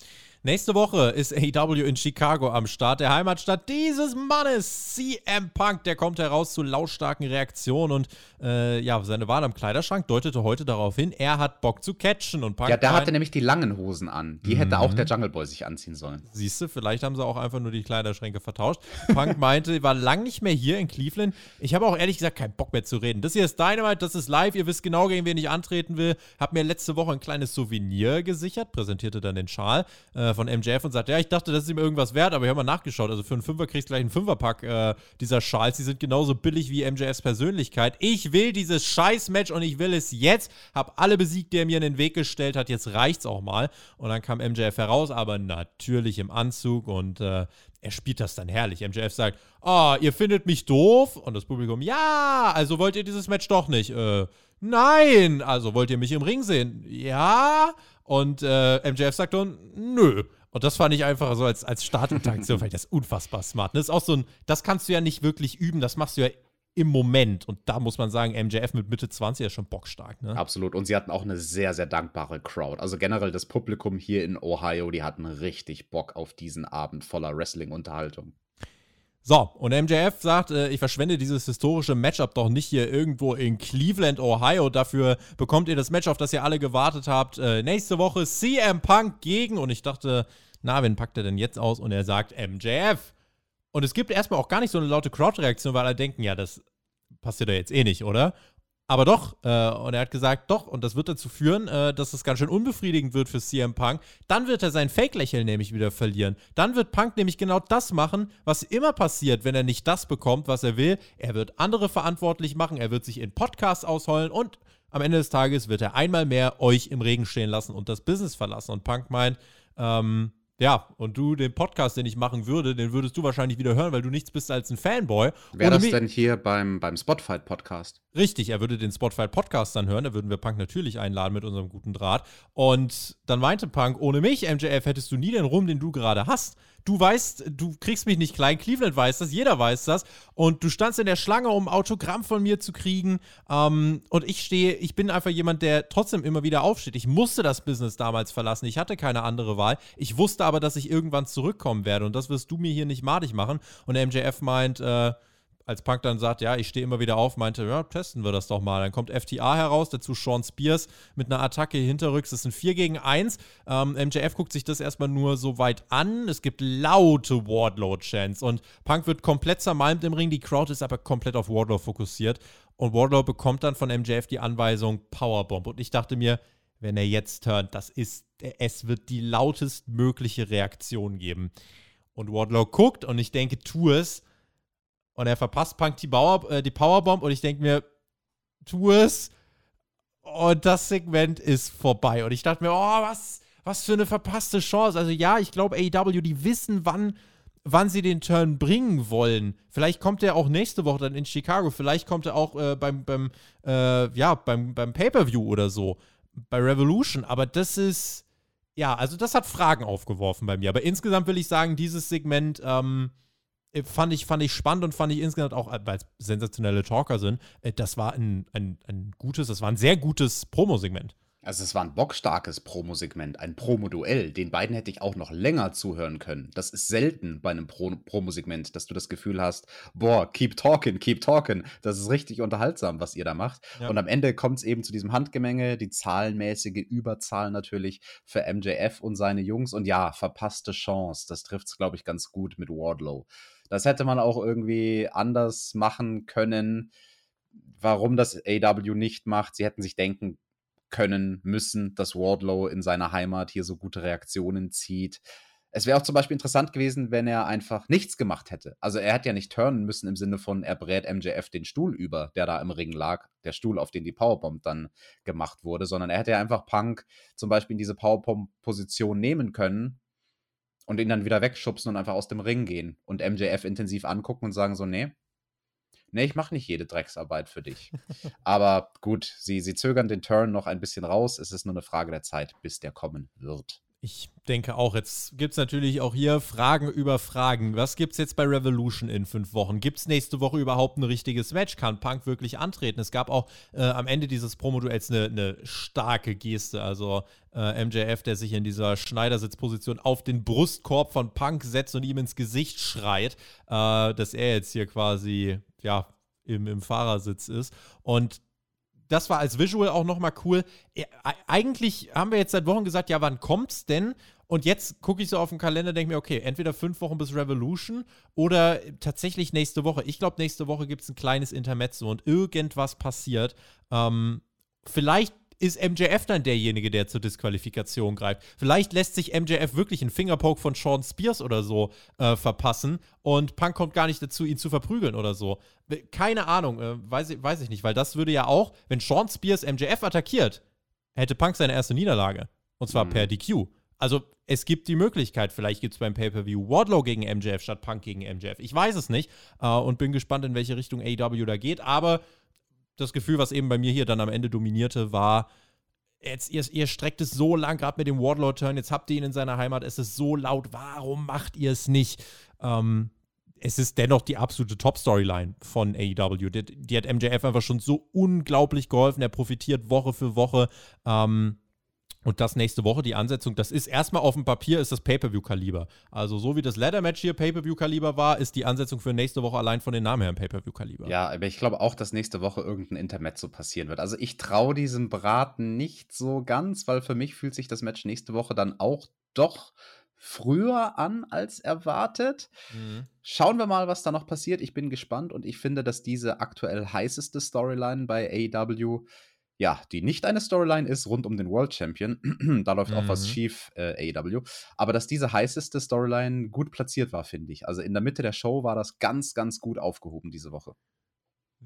Nächste Woche ist AEW in Chicago am Start, der Heimatstadt dieses Mannes, CM Punk. Der kommt heraus zu lautstarken Reaktionen und äh, ja, seine Wahl am Kleiderschrank deutete heute darauf hin, er hat Bock zu catchen. Und Punk ja, der hatte nämlich die langen Hosen an. Die mhm. hätte auch der Jungle Boy sich anziehen sollen. Siehst du, vielleicht haben sie auch einfach nur die Kleiderschränke vertauscht. Punk [LAUGHS] meinte, war lang nicht mehr hier in Cleveland. Ich habe auch ehrlich gesagt keinen Bock mehr zu reden. Das hier ist Dynamite, das ist live. Ihr wisst genau, gegen wen ich antreten will. Hab mir letzte Woche ein kleines Souvenir gesichert, präsentierte dann den Schal. Äh, von MJF und sagt, ja, ich dachte, das ist ihm irgendwas wert, aber ich habe mal nachgeschaut. Also für einen Fünfer kriegst du gleich einen Fünferpack äh, dieser Schals. Die sind genauso billig wie MJFs Persönlichkeit. Ich will dieses Scheiß-Match und ich will es jetzt. Hab alle besiegt, die er mir in den Weg gestellt hat. Jetzt reicht's auch mal. Und dann kam MJF heraus, aber natürlich im Anzug und äh, er spielt das dann herrlich. MJF sagt, oh, ihr findet mich doof? Und das Publikum, ja, also wollt ihr dieses Match doch nicht? Äh, nein, also wollt ihr mich im Ring sehen? Ja. Und äh, MJF sagt dann, nö. Und das fand ich einfach so als, als Startinteraktion, [LAUGHS] ich das unfassbar smart. Das ist auch so ein, das kannst du ja nicht wirklich üben, das machst du ja im Moment. Und da muss man sagen, MJF mit Mitte 20 ist schon bockstark. Ne? Absolut. Und sie hatten auch eine sehr, sehr dankbare Crowd. Also generell das Publikum hier in Ohio, die hatten richtig Bock auf diesen Abend voller Wrestling-Unterhaltung. So, und MJF sagt, äh, ich verschwende dieses historische Matchup doch nicht hier irgendwo in Cleveland, Ohio. Dafür bekommt ihr das Match, auf das ihr alle gewartet habt. Äh, nächste Woche CM Punk gegen. Und ich dachte, na, wen packt er denn jetzt aus? Und er sagt MJF. Und es gibt erstmal auch gar nicht so eine laute Crowd-Reaktion, weil alle denken, ja, das passiert ja jetzt eh nicht, oder? Aber doch, äh, und er hat gesagt, doch, und das wird dazu führen, äh, dass es ganz schön unbefriedigend wird für CM Punk. Dann wird er sein Fake-Lächeln nämlich wieder verlieren. Dann wird Punk nämlich genau das machen, was immer passiert, wenn er nicht das bekommt, was er will. Er wird andere verantwortlich machen, er wird sich in Podcasts ausheulen und am Ende des Tages wird er einmal mehr euch im Regen stehen lassen und das Business verlassen. Und Punk meint, ähm, ja, und du, den Podcast, den ich machen würde, den würdest du wahrscheinlich wieder hören, weil du nichts bist als ein Fanboy. Wäre das denn hier beim, beim Spotfight-Podcast? Richtig, er würde den Spotfight-Podcast dann hören, da würden wir Punk natürlich einladen mit unserem guten Draht. Und dann meinte Punk, ohne mich, MJF, hättest du nie den Rum, den du gerade hast du weißt, du kriegst mich nicht klein, Cleveland weiß das, jeder weiß das. Und du standst in der Schlange, um ein Autogramm von mir zu kriegen. Ähm, und ich stehe, ich bin einfach jemand, der trotzdem immer wieder aufsteht. Ich musste das Business damals verlassen. Ich hatte keine andere Wahl. Ich wusste aber, dass ich irgendwann zurückkommen werde. Und das wirst du mir hier nicht madig machen. Und MJF meint, äh, als Punk dann sagt, ja, ich stehe immer wieder auf, meinte, ja, testen wir das doch mal. Dann kommt FTA heraus, dazu Sean Spears mit einer Attacke hinterrücks. Das sind 4 gegen 1. Ähm, MJF guckt sich das erstmal nur so weit an. Es gibt laute Wardlow-Chants und Punk wird komplett zermalmt im Ring. Die Crowd ist aber komplett auf Wardlow fokussiert. Und Wardlow bekommt dann von MJF die Anweisung Powerbomb. Und ich dachte mir, wenn er jetzt hört, das ist, es wird die lautestmögliche Reaktion geben. Und Wardlow guckt und ich denke, tu es. Und er verpasst Punk die, Bauer, äh, die Powerbomb und ich denke mir, tu es. Und das Segment ist vorbei. Und ich dachte mir, oh, was, was für eine verpasste Chance. Also ja, ich glaube, AEW, die wissen, wann, wann sie den Turn bringen wollen. Vielleicht kommt er auch nächste Woche dann in Chicago. Vielleicht kommt er auch äh, beim, beim, äh, ja, beim, beim Pay-Per-View oder so. Bei Revolution. Aber das ist, ja, also das hat Fragen aufgeworfen bei mir. Aber insgesamt will ich sagen, dieses Segment, ähm, äh, fand ich, fand ich spannend und fand ich insgesamt auch, äh, weil es sensationelle Talker sind, äh, das war ein, ein, ein gutes, das war ein sehr gutes Promo-Segment. Also es war ein bockstarkes Promo-Segment, ein Promo-Duell. Den beiden hätte ich auch noch länger zuhören können. Das ist selten bei einem Pro Promo-Segment, dass du das Gefühl hast, boah, keep talking, keep talking. Das ist richtig unterhaltsam, was ihr da macht. Ja. Und am Ende kommt es eben zu diesem Handgemenge, die zahlenmäßige Überzahl natürlich für MJF und seine Jungs. Und ja, verpasste Chance. Das trifft es, glaube ich, ganz gut mit Wardlow. Das hätte man auch irgendwie anders machen können. Warum das AW nicht macht, sie hätten sich denken können, müssen, dass Wardlow in seiner Heimat hier so gute Reaktionen zieht. Es wäre auch zum Beispiel interessant gewesen, wenn er einfach nichts gemacht hätte. Also er hätte ja nicht turnen müssen im Sinne von, er brät MJF den Stuhl über, der da im Ring lag, der Stuhl, auf den die Powerbomb dann gemacht wurde, sondern er hätte ja einfach Punk zum Beispiel in diese Powerbomb-Position nehmen können und ihn dann wieder wegschubsen und einfach aus dem Ring gehen und MJF intensiv angucken und sagen so, nee, nee, ich mache nicht jede Drecksarbeit für dich. [LAUGHS] Aber gut, sie, sie zögern den Turn noch ein bisschen raus. Es ist nur eine Frage der Zeit, bis der kommen wird. Ich denke auch. Jetzt gibt es natürlich auch hier Fragen über Fragen. Was gibt es jetzt bei Revolution in fünf Wochen? Gibt es nächste Woche überhaupt ein richtiges Match? Kann Punk wirklich antreten? Es gab auch äh, am Ende dieses Promo-Duells eine, eine starke Geste. Also äh, MJF, der sich in dieser Schneidersitzposition auf den Brustkorb von Punk setzt und ihm ins Gesicht schreit, äh, dass er jetzt hier quasi ja, im, im Fahrersitz ist. Und das war als Visual auch nochmal cool. Eigentlich haben wir jetzt seit Wochen gesagt, ja, wann kommt's denn? Und jetzt gucke ich so auf den Kalender, denke mir, okay, entweder fünf Wochen bis Revolution oder tatsächlich nächste Woche. Ich glaube, nächste Woche gibt es ein kleines Intermezzo und irgendwas passiert. Ähm, vielleicht ist MJF dann derjenige, der zur Disqualifikation greift. Vielleicht lässt sich MJF wirklich einen Fingerpoke von Sean Spears oder so äh, verpassen und Punk kommt gar nicht dazu, ihn zu verprügeln oder so. Keine Ahnung, äh, weiß, ich, weiß ich nicht, weil das würde ja auch, wenn Sean Spears MJF attackiert, hätte Punk seine erste Niederlage. Und zwar mhm. per DQ. Also es gibt die Möglichkeit, vielleicht gibt es beim Pay-Per-View Wardlow gegen MJF statt Punk gegen MJF. Ich weiß es nicht äh, und bin gespannt, in welche Richtung AEW da geht. Aber das Gefühl, was eben bei mir hier dann am Ende dominierte, war, jetzt, ihr, ihr streckt es so lang, gerade mit dem Wardlaw-Turn, jetzt habt ihr ihn in seiner Heimat, es ist so laut, warum macht ihr es nicht? Ähm, es ist dennoch die absolute Top-Storyline von AEW. Die, die, hat MJF einfach schon so unglaublich geholfen. Er profitiert Woche für Woche. Ähm, und das nächste Woche, die Ansetzung, das ist erstmal auf dem Papier, ist das Pay-Per-View-Kaliber. Also so wie das Ladder-Match hier Pay-Per-View-Kaliber war, ist die Ansetzung für nächste Woche allein von den Namen her ein Pay-Per-View-Kaliber. Ja, aber ich glaube auch, dass nächste Woche irgendein Intermezzo passieren wird. Also ich traue diesem Braten nicht so ganz, weil für mich fühlt sich das Match nächste Woche dann auch doch früher an als erwartet. Mhm. Schauen wir mal, was da noch passiert. Ich bin gespannt und ich finde, dass diese aktuell heißeste Storyline bei AEW ja, die nicht eine Storyline ist rund um den World Champion. [CLEARS THROAT] da läuft mhm. auch was mhm. schief, äh, AEW. Aber dass diese heißeste Storyline gut platziert war, finde ich. Also in der Mitte der Show war das ganz, ganz gut aufgehoben diese Woche.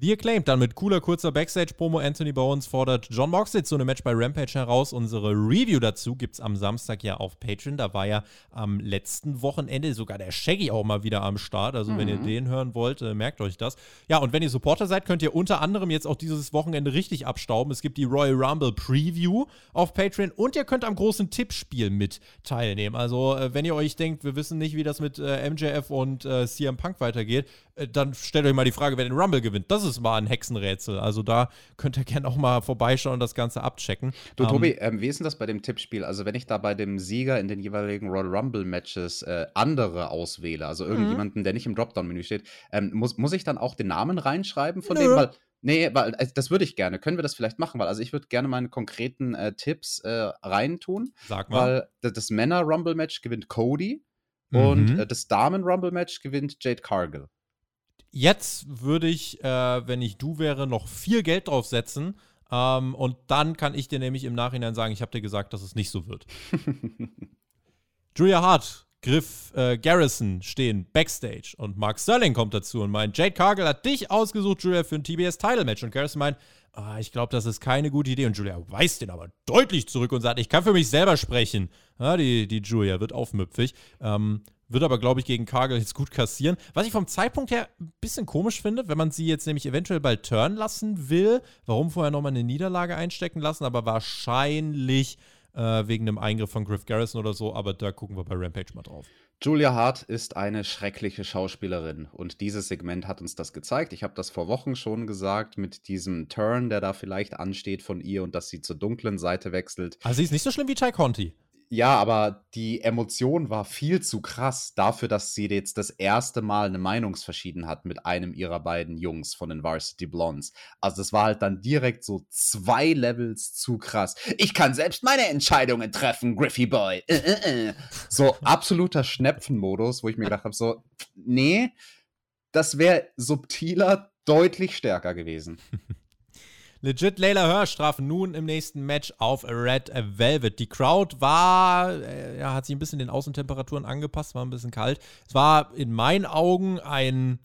The Acclaimed dann mit cooler, kurzer Backstage-Promo. Anthony Bowens fordert John Moxley zu einem Match bei Rampage heraus. Unsere Review dazu gibt es am Samstag ja auf Patreon. Da war ja am letzten Wochenende sogar der Shaggy auch mal wieder am Start. Also, mhm. wenn ihr mhm. den hören wollt, äh, merkt euch das. Ja, und wenn ihr Supporter seid, könnt ihr unter anderem jetzt auch dieses Wochenende richtig abstauben. Es gibt die Royal Rumble Preview auf Patreon und ihr könnt am großen Tippspiel mit teilnehmen. Also, äh, wenn ihr euch denkt, wir wissen nicht, wie das mit äh, MJF und CM Punk weitergeht, dann stellt euch mal die Frage, wer den Rumble gewinnt. Das ist mal ein Hexenrätsel. Also da könnt ihr gerne auch mal vorbeischauen und das Ganze abchecken. Du, Tobi, ähm, ähm, wie ist denn das bei dem Tippspiel? Also, wenn ich da bei dem Sieger in den jeweiligen Royal Rumble-Matches äh, andere auswähle, also irgendjemanden, mhm. der nicht im Dropdown-Menü steht, ähm, muss, muss ich dann auch den Namen reinschreiben von Nö. dem? Weil, nee, weil, also das würde ich gerne. Können wir das vielleicht machen? Weil, also ich würde gerne meine konkreten äh, Tipps äh, reintun. Sag mal. Weil das Männer-Rumble-Match gewinnt Cody. Mhm. Und äh, das Damen-Rumble-Match gewinnt Jade Cargill. Jetzt würde ich, äh, wenn ich du wäre, noch viel Geld draufsetzen. Ähm, und dann kann ich dir nämlich im Nachhinein sagen, ich habe dir gesagt, dass es nicht so wird. [LAUGHS] Julia Hart, Griff äh, Garrison stehen backstage und Mark Sterling kommt dazu und meint, Jade Cargill hat dich ausgesucht, Julia, für ein TBS-Title-Match. Und Garrison meint, oh, ich glaube, das ist keine gute Idee. Und Julia weist den aber deutlich zurück und sagt, ich kann für mich selber sprechen. Ja, die, die Julia wird aufmüpfig. Ähm, wird aber, glaube ich, gegen Cargill jetzt gut kassieren. Was ich vom Zeitpunkt her ein bisschen komisch finde, wenn man sie jetzt nämlich eventuell bald turn lassen will. Warum vorher nochmal eine Niederlage einstecken lassen? Aber wahrscheinlich äh, wegen einem Eingriff von Griff Garrison oder so, aber da gucken wir bei Rampage mal drauf. Julia Hart ist eine schreckliche Schauspielerin und dieses Segment hat uns das gezeigt. Ich habe das vor Wochen schon gesagt mit diesem Turn, der da vielleicht ansteht von ihr und dass sie zur dunklen Seite wechselt. Also sie ist nicht so schlimm wie Chai Conti. Ja, aber die Emotion war viel zu krass dafür, dass sie jetzt das erste Mal eine Meinungsverschiedenheit hat mit einem ihrer beiden Jungs von den Varsity Blondes. Also das war halt dann direkt so zwei Levels zu krass. Ich kann selbst meine Entscheidungen treffen, Griffy Boy. Äh, äh, äh. So absoluter Schnepfenmodus, wo ich mir gedacht habe, so, nee, das wäre subtiler, deutlich stärker gewesen. [LAUGHS] Legit Layla Hirsch traf nun im nächsten Match auf Red Velvet. Die Crowd war, äh, ja, hat sich ein bisschen den Außentemperaturen angepasst, war ein bisschen kalt. Es war in meinen Augen ein,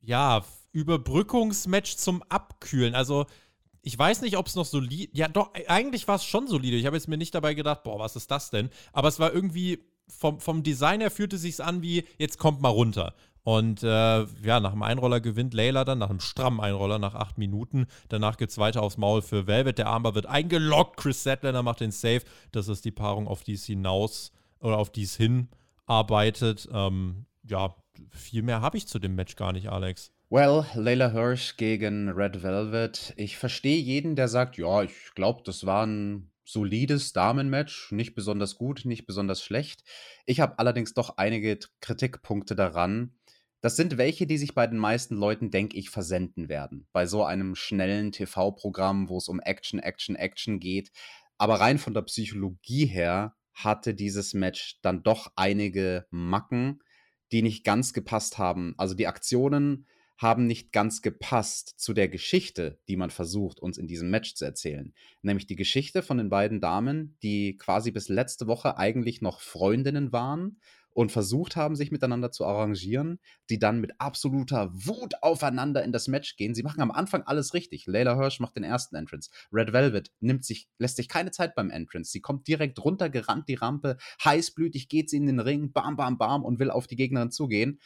ja, Überbrückungsmatch zum Abkühlen. Also, ich weiß nicht, ob es noch solide. Ja, doch, eigentlich war es schon solide. Ich habe jetzt mir nicht dabei gedacht, boah, was ist das denn? Aber es war irgendwie. Vom, vom Design her fühlte sich an wie, jetzt kommt mal runter. Und äh, ja, nach dem Einroller gewinnt Layla dann, nach einem strammen Einroller, nach acht Minuten. Danach gibt es weiter aufs Maul für Velvet. Der Armbar wird eingeloggt. Chris Sadlander macht den Save. Das ist die Paarung, auf die es hinaus oder auf die es hinarbeitet. Ähm, ja, viel mehr habe ich zu dem Match gar nicht, Alex. Well, Layla Hirsch gegen Red Velvet. Ich verstehe jeden, der sagt, ja, ich glaube, das war ein solides Damenmatch, nicht besonders gut, nicht besonders schlecht. Ich habe allerdings doch einige Kritikpunkte daran, das sind welche, die sich bei den meisten Leuten, denke ich, versenden werden. Bei so einem schnellen TV-Programm, wo es um Action, Action, Action geht. Aber rein von der Psychologie her hatte dieses Match dann doch einige Macken, die nicht ganz gepasst haben. Also die Aktionen haben nicht ganz gepasst zu der Geschichte, die man versucht, uns in diesem Match zu erzählen. Nämlich die Geschichte von den beiden Damen, die quasi bis letzte Woche eigentlich noch Freundinnen waren und versucht haben, sich miteinander zu arrangieren, die dann mit absoluter Wut aufeinander in das Match gehen. Sie machen am Anfang alles richtig. Layla Hirsch macht den ersten Entrance. Red Velvet nimmt sich, lässt sich keine Zeit beim Entrance. Sie kommt direkt runtergerannt die Rampe, heißblütig geht sie in den Ring, bam, bam, bam und will auf die Gegnerin zugehen.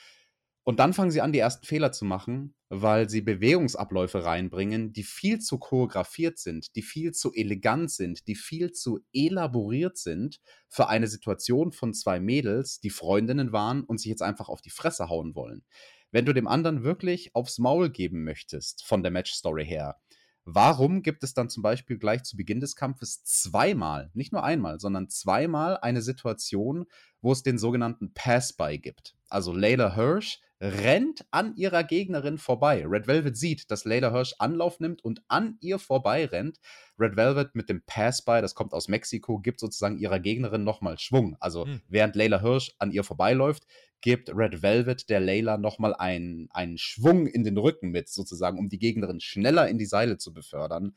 Und dann fangen sie an, die ersten Fehler zu machen, weil sie Bewegungsabläufe reinbringen, die viel zu choreografiert sind, die viel zu elegant sind, die viel zu elaboriert sind für eine Situation von zwei Mädels, die Freundinnen waren und sich jetzt einfach auf die Fresse hauen wollen. Wenn du dem anderen wirklich aufs Maul geben möchtest, von der Matchstory her, Warum gibt es dann zum Beispiel gleich zu Beginn des Kampfes zweimal, nicht nur einmal, sondern zweimal eine Situation, wo es den sogenannten Pass-by gibt? Also Layla Hirsch rennt an ihrer Gegnerin vorbei. Red Velvet sieht, dass Layla Hirsch Anlauf nimmt und an ihr vorbei rennt. Red Velvet mit dem Pass-by, das kommt aus Mexiko, gibt sozusagen ihrer Gegnerin nochmal Schwung. Also hm. während Layla Hirsch an ihr vorbeiläuft, gibt Red Velvet der Layla nochmal einen, einen Schwung in den Rücken mit, sozusagen, um die Gegnerin schneller in die Seile zu befördern.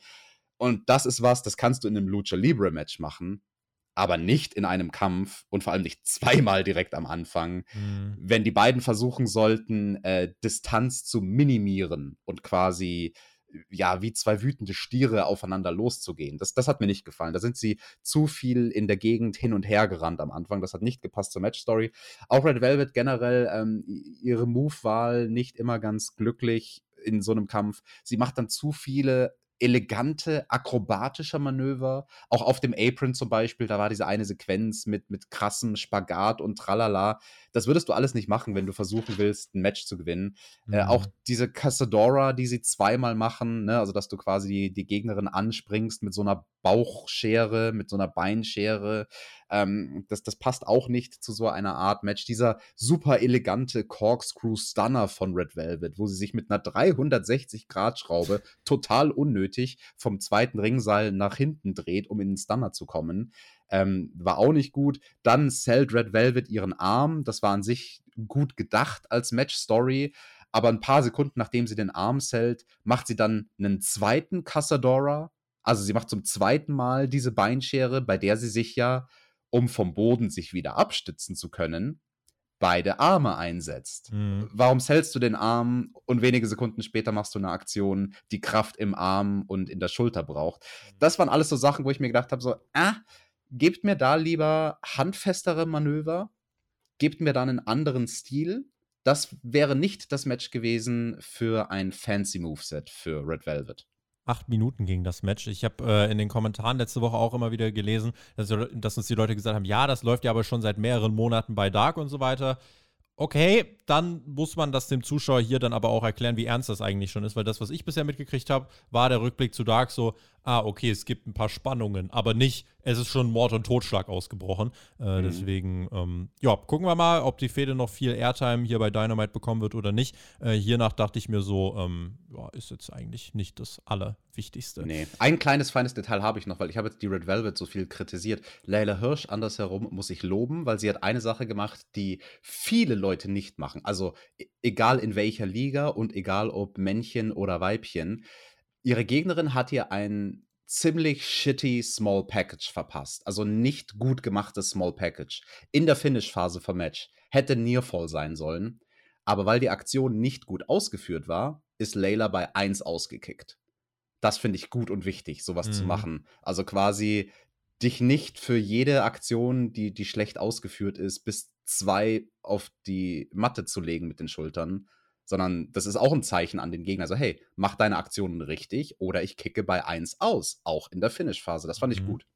Und das ist was, das kannst du in einem Lucha Libre Match machen aber nicht in einem Kampf und vor allem nicht [LAUGHS] zweimal direkt am Anfang, mhm. wenn die beiden versuchen sollten, äh, Distanz zu minimieren und quasi ja, wie zwei wütende Stiere aufeinander loszugehen. Das, das hat mir nicht gefallen. Da sind sie zu viel in der Gegend hin und her gerannt am Anfang. Das hat nicht gepasst zur Matchstory. Auch Red Velvet generell, ähm, ihre Move-Wahl nicht immer ganz glücklich in so einem Kampf. Sie macht dann zu viele elegante, akrobatische Manöver. Auch auf dem Apron zum Beispiel, da war diese eine Sequenz mit, mit krassem Spagat und tralala. Das würdest du alles nicht machen, wenn du versuchen willst, ein Match zu gewinnen. Mhm. Äh, auch mhm. diese Casadora, die sie zweimal machen, ne? also dass du quasi die, die Gegnerin anspringst mit so einer Bauchschere, mit so einer Beinschere. Ähm, das, das passt auch nicht zu so einer Art Match. Dieser super elegante Corkscrew Stunner von Red Velvet, wo sie sich mit einer 360-Grad-Schraube total unnötig vom zweiten Ringseil nach hinten dreht, um in den Stunner zu kommen. Ähm, war auch nicht gut. Dann zählt Red Velvet ihren Arm. Das war an sich gut gedacht als Match-Story. Aber ein paar Sekunden nachdem sie den Arm zählt, macht sie dann einen zweiten Casadora. Also sie macht zum zweiten Mal diese Beinschere, bei der sie sich ja um vom Boden sich wieder abstützen zu können, beide Arme einsetzt. Mhm. Warum hältst du den Arm und wenige Sekunden später machst du eine Aktion, die Kraft im Arm und in der Schulter braucht? Mhm. Das waren alles so Sachen, wo ich mir gedacht habe, so, ah, gebt mir da lieber handfestere Manöver, gebt mir dann einen anderen Stil. Das wäre nicht das Match gewesen für ein Fancy Moveset für Red Velvet. Acht Minuten ging das Match. Ich habe äh, in den Kommentaren letzte Woche auch immer wieder gelesen, dass, dass, uns die Leute gesagt haben, ja, das läuft ja aber schon seit mehreren Monaten bei Dark und so weiter. Okay, dann muss man das dem Zuschauer hier dann aber auch erklären, wie ernst das eigentlich schon ist, weil das, was ich bisher mitgekriegt habe, war der Rückblick zu Dark so, ah, okay, es gibt ein paar Spannungen, aber nicht, es ist schon Mord und Totschlag ausgebrochen. Äh, mhm. Deswegen, ähm, ja, gucken wir mal, ob die Fehde noch viel Airtime hier bei Dynamite bekommen wird oder nicht. Äh, hiernach dachte ich mir so, ähm, ja, ist jetzt eigentlich nicht das Allerwichtigste. Nee, ein kleines feines Detail habe ich noch, weil ich habe jetzt die Red Velvet so viel kritisiert. Leila Hirsch andersherum muss ich loben, weil sie hat eine Sache gemacht, die viele Leute nicht machen. Also e-, egal in welcher Liga und egal ob Männchen oder Weibchen Ihre Gegnerin hat ihr ein ziemlich shitty Small Package verpasst. Also nicht gut gemachtes Small Package. In der Finish-Phase vom Match. Hätte Nearfall sein sollen. Aber weil die Aktion nicht gut ausgeführt war, ist Layla bei 1 ausgekickt. Das finde ich gut und wichtig, sowas mhm. zu machen. Also quasi dich nicht für jede Aktion, die, die schlecht ausgeführt ist, bis zwei auf die Matte zu legen mit den Schultern, sondern das ist auch ein Zeichen an den Gegner. Also, hey, mach deine Aktionen richtig oder ich kicke bei 1 aus, auch in der Finish-Phase. Das fand ich mhm. gut.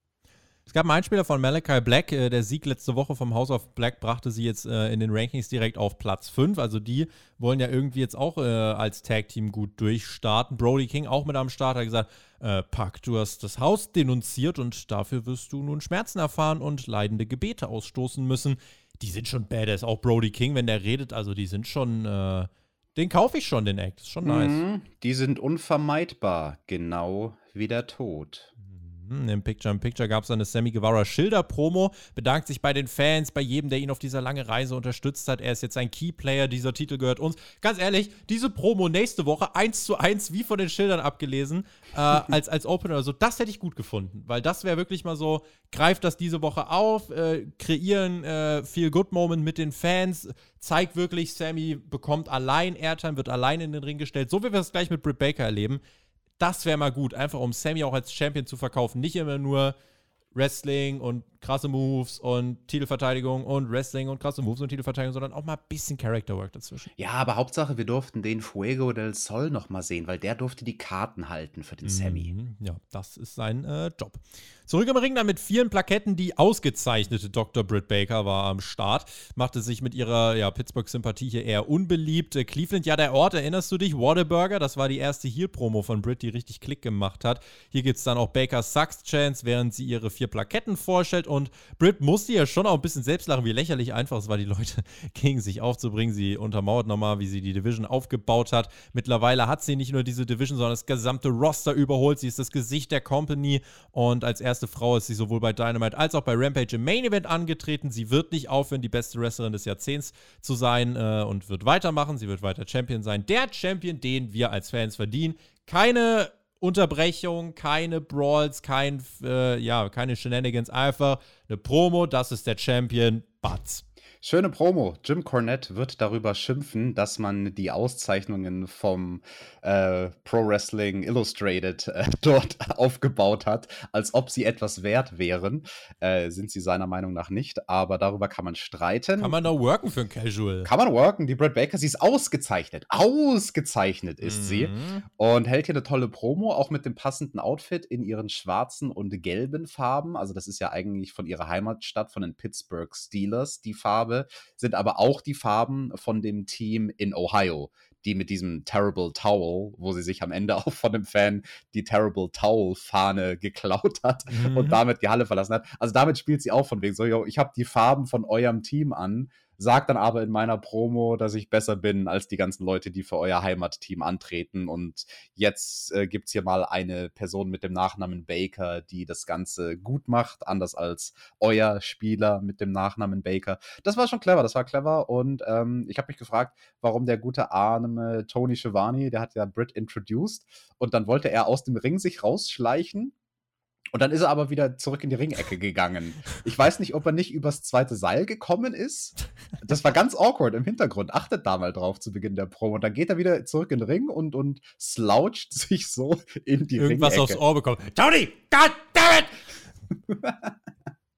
Es gab einen Einspieler von Malachi Black. Äh, der Sieg letzte Woche vom House of Black brachte sie jetzt äh, in den Rankings direkt auf Platz 5. Also die wollen ja irgendwie jetzt auch äh, als Tag-Team gut durchstarten. Brody King auch mit am Start hat gesagt, äh, Puck, du hast das Haus denunziert und dafür wirst du nun Schmerzen erfahren und leidende Gebete ausstoßen müssen. Die sind schon badass. Auch Brody King, wenn der redet, also die sind schon äh, den kaufe ich schon, den Act. Ist schon nice. Mhm, die sind unvermeidbar, genau wie der Tod. Hm, Im Picture in Picture gab es eine Sammy Guevara Schilder-Promo, bedankt sich bei den Fans, bei jedem, der ihn auf dieser langen Reise unterstützt hat. Er ist jetzt ein Keyplayer, dieser Titel gehört uns. Ganz ehrlich, diese Promo nächste Woche eins zu eins wie von den Schildern abgelesen, äh, [LAUGHS] als, als Opener oder so, das hätte ich gut gefunden, weil das wäre wirklich mal so, greift das diese Woche auf, äh, kreieren äh, Feel-Good-Moment mit den Fans, zeigt wirklich, Sammy bekommt allein Airtime, wird allein in den Ring gestellt, so wie wir es gleich mit Britt Baker erleben. Das wäre mal gut, einfach um Sammy auch als Champion zu verkaufen. Nicht immer nur Wrestling und krasse Moves und Titelverteidigung und Wrestling und krasse Moves und Titelverteidigung, sondern auch mal ein bisschen Character Work dazwischen. Ja, aber Hauptsache, wir durften den Fuego del Sol noch mal sehen, weil der durfte die Karten halten für den mhm. Sammy. Ja, das ist sein äh, Job. Zurück im Ring dann mit vielen Plaketten. Die ausgezeichnete Dr. Britt Baker war am Start, machte sich mit ihrer ja, Pittsburgh-Sympathie hier eher unbeliebt. Äh, Cleveland, ja, der Ort, erinnerst du dich? Whataburger, das war die erste Heel-Promo von Britt, die richtig Klick gemacht hat. Hier gibt es dann auch Baker Sucks Chance, während sie ihre vier Plaketten vorstellt und Britt musste ja schon auch ein bisschen selbst lachen, wie lächerlich einfach es war, die Leute [LAUGHS] gegen sich aufzubringen. Sie untermauert nochmal, wie sie die Division aufgebaut hat. Mittlerweile hat sie nicht nur diese Division, sondern das gesamte Roster überholt. Sie ist das Gesicht der Company und als erste Frau ist sie sowohl bei Dynamite als auch bei Rampage im Main Event angetreten. Sie wird nicht aufhören, die beste Wrestlerin des Jahrzehnts zu sein äh, und wird weitermachen. Sie wird weiter Champion sein. Der Champion, den wir als Fans verdienen. Keine Unterbrechung, keine Brawls, kein, äh, ja, keine Shenanigans, einfach eine Promo, das ist der Champion, Batz. Schöne Promo. Jim Cornette wird darüber schimpfen, dass man die Auszeichnungen vom äh, Pro Wrestling Illustrated äh, [LAUGHS] dort aufgebaut hat, als ob sie etwas wert wären. Äh, sind sie seiner Meinung nach nicht, aber darüber kann man streiten. Kann man da worken für ein Casual? Kann man worken. Die Brett Baker, sie ist ausgezeichnet. Ausgezeichnet ist mhm. sie. Und hält hier eine tolle Promo, auch mit dem passenden Outfit in ihren schwarzen und gelben Farben. Also, das ist ja eigentlich von ihrer Heimatstadt, von den Pittsburgh Steelers, die Farbe habe, sind aber auch die Farben von dem Team in Ohio, die mit diesem Terrible Towel, wo sie sich am Ende [LAUGHS] auch von dem Fan die Terrible Towel-Fahne geklaut hat mhm. und damit die Halle verlassen hat. Also damit spielt sie auch von wegen so, yo, ich habe die Farben von eurem Team an sag dann aber in meiner Promo, dass ich besser bin als die ganzen Leute, die für euer Heimatteam antreten. Und jetzt äh, gibt es hier mal eine Person mit dem Nachnamen Baker, die das Ganze gut macht, anders als euer Spieler mit dem Nachnamen Baker. Das war schon clever, das war clever. Und ähm, ich habe mich gefragt, warum der gute arme Tony Schiavone, der hat ja Britt introduced und dann wollte er aus dem Ring sich rausschleichen und dann ist er aber wieder zurück in die Ringecke gegangen. Ich weiß nicht, ob er nicht übers zweite Seil gekommen ist. Das war ganz awkward im Hintergrund. Achtet da mal drauf zu Beginn der Promo. Und dann geht er wieder zurück in den Ring und, und sloucht [LAUGHS] sich so in die Irgendwas Ringecke. aufs Ohr bekommen. Tony, God damn it! [LAUGHS]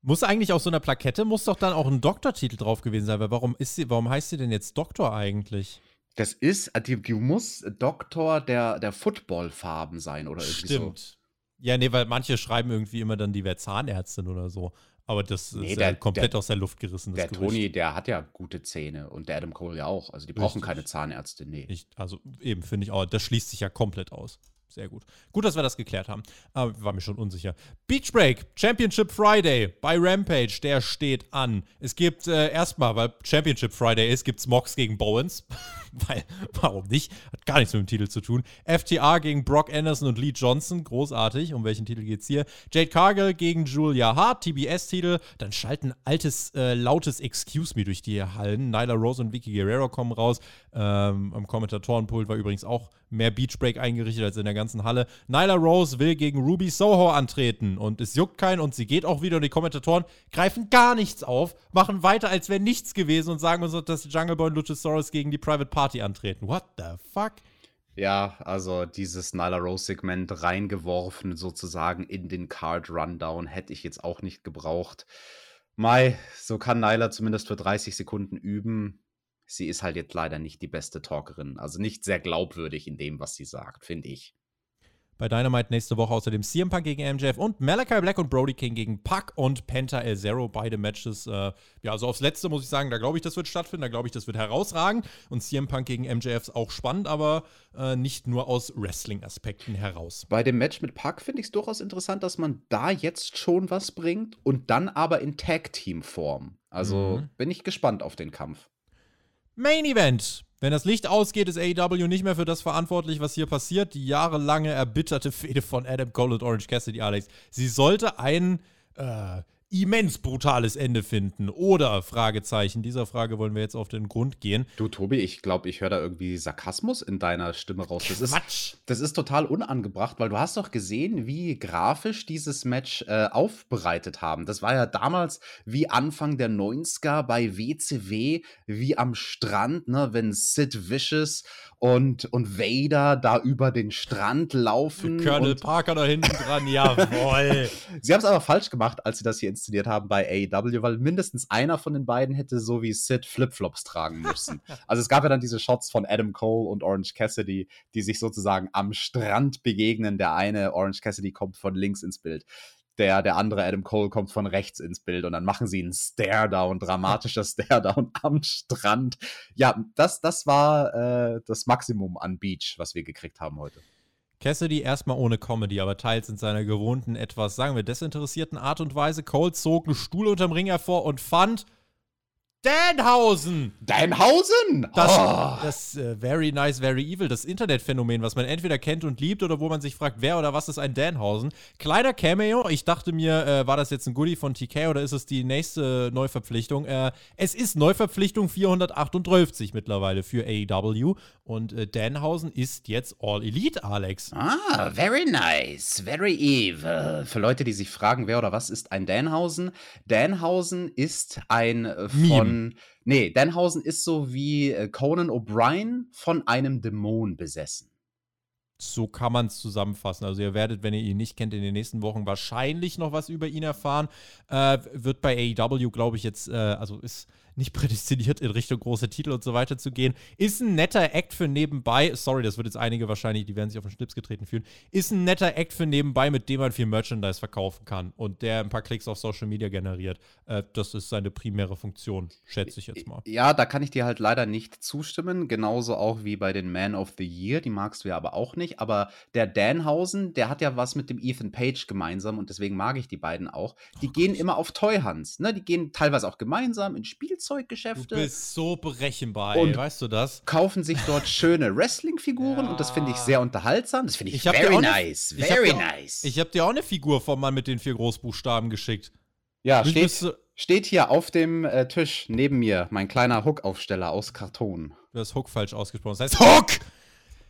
muss eigentlich auf so einer Plakette, muss doch dann auch ein Doktortitel drauf gewesen sein. Weil warum, ist sie, warum heißt sie denn jetzt Doktor eigentlich? Das ist, die, die muss Doktor der, der Footballfarben sein oder irgendwie Stimmt. so. Ja, nee, weil manche schreiben irgendwie immer dann, die wäre Zahnärztin oder so. Aber das Nee, ist der- ja komplett der- aus der Luft gerissen. Der Gerücht. Toni, der hat ja gute Zähne und der Adam Cole ja auch. Also die brauchen Richtig. keine Zahnärzte, nee. Ich, also eben, finde ich auch. Das schließt sich ja komplett aus. Sehr gut. Gut, dass wir das geklärt haben. Aber war mir schon unsicher. Beach Break, Championship Friday bei Rampage, der steht an. Es gibt äh, erstmal, weil Championship Friday ist, gibt es Mox gegen Bowens. [LAUGHS] weil, warum nicht? Hat gar nichts mit dem Titel zu tun. FTA gegen Brock Anderson und Lee Johnson. Großartig. Um welchen Titel geht's hier? Jade Cargill gegen Julia Hart, TBS-Titel. Dann schalten altes, äh, lautes Excuse Me durch die Hallen. Nyla Rose und Vicky Guerrero kommen raus. Ähm, am Kommentatorenpult war übrigens auch mehr Beach Break eingerichtet als in der ganzen Halle. Nyla Rose will gegen Ruby Soho antreten und es juckt keinen und sie geht auch wieder und die Kommentatoren greifen gar nichts auf, machen weiter, als wäre nichts gewesen und sagen uns, dass Jungle Boy und Luchasaurus gegen die Private Party antreten. What the fuck? Ja, also dieses Nyla Rose-Segment reingeworfen sozusagen in den Card Rundown hätte ich jetzt auch nicht gebraucht. Mai, so kann Nyla zumindest für 30 Sekunden üben. Sie ist halt jetzt leider nicht die beste Talkerin. Also nicht sehr glaubwürdig in dem, was sie sagt, finde ich. Bei Dynamite nächste Woche außerdem CM Punk gegen MJF und Malachi Black und Brody King gegen Puck und Penta El Zero. Beide Matches, äh, ja, also aufs Letzte muss ich sagen, da glaube ich, das wird stattfinden, da glaube ich, das wird herausragend. Und CM Punk gegen MJF ist auch spannend, aber äh, nicht nur aus Wrestling-Aspekten heraus. Bei dem Match mit Puck finde ich es durchaus interessant, dass man da jetzt schon was bringt und dann aber in Tag-Team-Form. Also Mhm. bin ich gespannt auf den Kampf. Main Event. Wenn das Licht ausgeht, ist AEW nicht mehr für das verantwortlich, was hier passiert. Die jahrelange erbitterte Fehde von Adam Cole und Orange Cassidy, Alex. Sie sollte ein äh, immens brutales Ende finden. Oder, Fragezeichen, dieser Frage wollen wir jetzt auf den Grund gehen. Du, Tobi, ich glaube, ich höre da irgendwie Sarkasmus in deiner Stimme raus. Das ist, das ist total unangebracht, weil du hast doch gesehen, wie grafisch dieses Match äh, aufbereitet haben. Das war ja damals wie Anfang der 90er bei WCW, wie am Strand, ne, wenn Sid Vicious und, und Vader da über den Strand laufen. Colonel Parker da hinten dran, [LAUGHS] jawoll. Sie haben es aber falsch gemacht, als sie das hier inszeniert haben bei AEW, weil mindestens einer von den beiden hätte so wie Sid Flipflops tragen müssen. [LAUGHS] also es gab ja dann diese Shots von Adam Cole und Orange Cassidy, die sich sozusagen am Strand begegnen. Der eine, Orange Cassidy, kommt von links ins Bild. Der, der andere, Adam Cole, kommt von rechts ins Bild und dann machen sie einen Stare-Down, dramatischer Stare-Down [LAUGHS] am Strand. Ja, das, das war äh, das Maximum an Beach, was wir gekriegt haben heute. Cassidy erstmal ohne Comedy, aber teils in seiner gewohnten, etwas, sagen wir, desinteressierten Art und Weise. Cole zog einen Stuhl unterm Ring hervor und fand Danhausen! Danhausen! Das, Oh. das äh, Very Nice, Very Evil, das Internetphänomen, was man entweder kennt und liebt oder wo man sich fragt, wer oder was ist ein Danhausen. Kleiner Cameo, ich dachte mir, äh, war das jetzt ein Goodie von TK oder ist es die nächste Neuverpflichtung? Äh, es ist Neuverpflichtung 438 mittlerweile für AEW und äh, Danhausen ist jetzt All Elite, Alex. Ah, very nice, very evil. Für Leute, die sich fragen, wer oder was ist ein Danhausen? Danhausen ist ein äh, Nee, Danhausen ist so wie äh, Conan O'Brien von einem Dämon besessen. So kann man es zusammenfassen. Also ihr werdet, wenn ihr ihn nicht kennt, in den nächsten Wochen wahrscheinlich noch was über ihn erfahren. Äh, wird bei AEW, glaube ich, jetzt, äh, also ist nicht prädestiniert in Richtung große Titel und so weiter zu gehen. Ist ein netter Act für nebenbei. Sorry, das wird jetzt einige wahrscheinlich, die werden sich auf den Schlips getreten fühlen. Ist ein netter Act für nebenbei, mit dem man viel Merchandise verkaufen kann und der ein paar Klicks auf Social Media generiert. Äh, das ist seine primäre Funktion, schätze ich jetzt mal. Ja, da kann ich dir halt leider nicht zustimmen. Genauso auch wie bei den Man of the Year. Die magst du ja aber auch nicht. Aber der Danhausen, der hat ja was mit dem Ethan Page gemeinsam und deswegen mag ich die beiden auch. Die gehen immer auf Toy Hunts. Ne? Die gehen teilweise auch gemeinsam in Du Spielzeuggeschäfte. bist so berechenbar, Und- ey, weißt du das? kaufen sich dort schöne Wrestling-Figuren und das finde ich Ja. sehr unterhaltsam. Das finde ich, Ich very auch ne- nice. ich hab Very dir auch- nice. Ich habe dir auch eine Figur vom Mann mit den vier Großbuchstaben geschickt. ja, steht, du- steht hier auf dem äh, Tisch neben mir mein kleiner Hook-Aufsteller aus Karton. Du hast Hook falsch ausgesprochen. Das heißt Hook!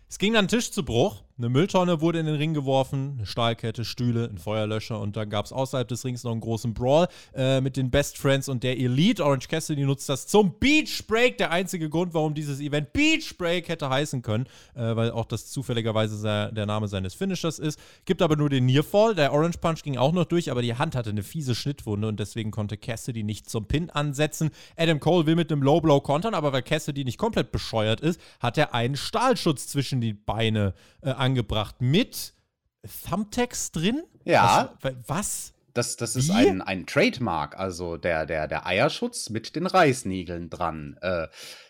Es ging dann Tisch zu Bruch. Eine Mülltonne wurde in den Ring geworfen, eine Stahlkette, Stühle, ein Feuerlöscher und dann gab es außerhalb des Rings noch einen großen Brawl äh, mit den Best Friends und der Elite. Orange Cassidy nutzt das zum Beach Break. Der einzige Grund, warum dieses Event Beach Break hätte heißen können, äh, weil auch das zufälligerweise der Name seines Finishers ist. Gibt aber nur den Nearfall. Der Orange Punch ging auch noch durch, aber die Hand hatte eine fiese Schnittwunde und deswegen konnte Cassidy nicht zum Pin ansetzen. Adam Cole will mit einem Low Blow kontern, aber weil Cassidy nicht komplett bescheuert ist, hat er einen Stahlschutz zwischen die Beine äh, angebracht mit Thumbtacks drin? Ja. Was? was? Das, das ist ein, ein Trademark, also der, der, der Eierschutz mit den Reißnägeln dran. Äh,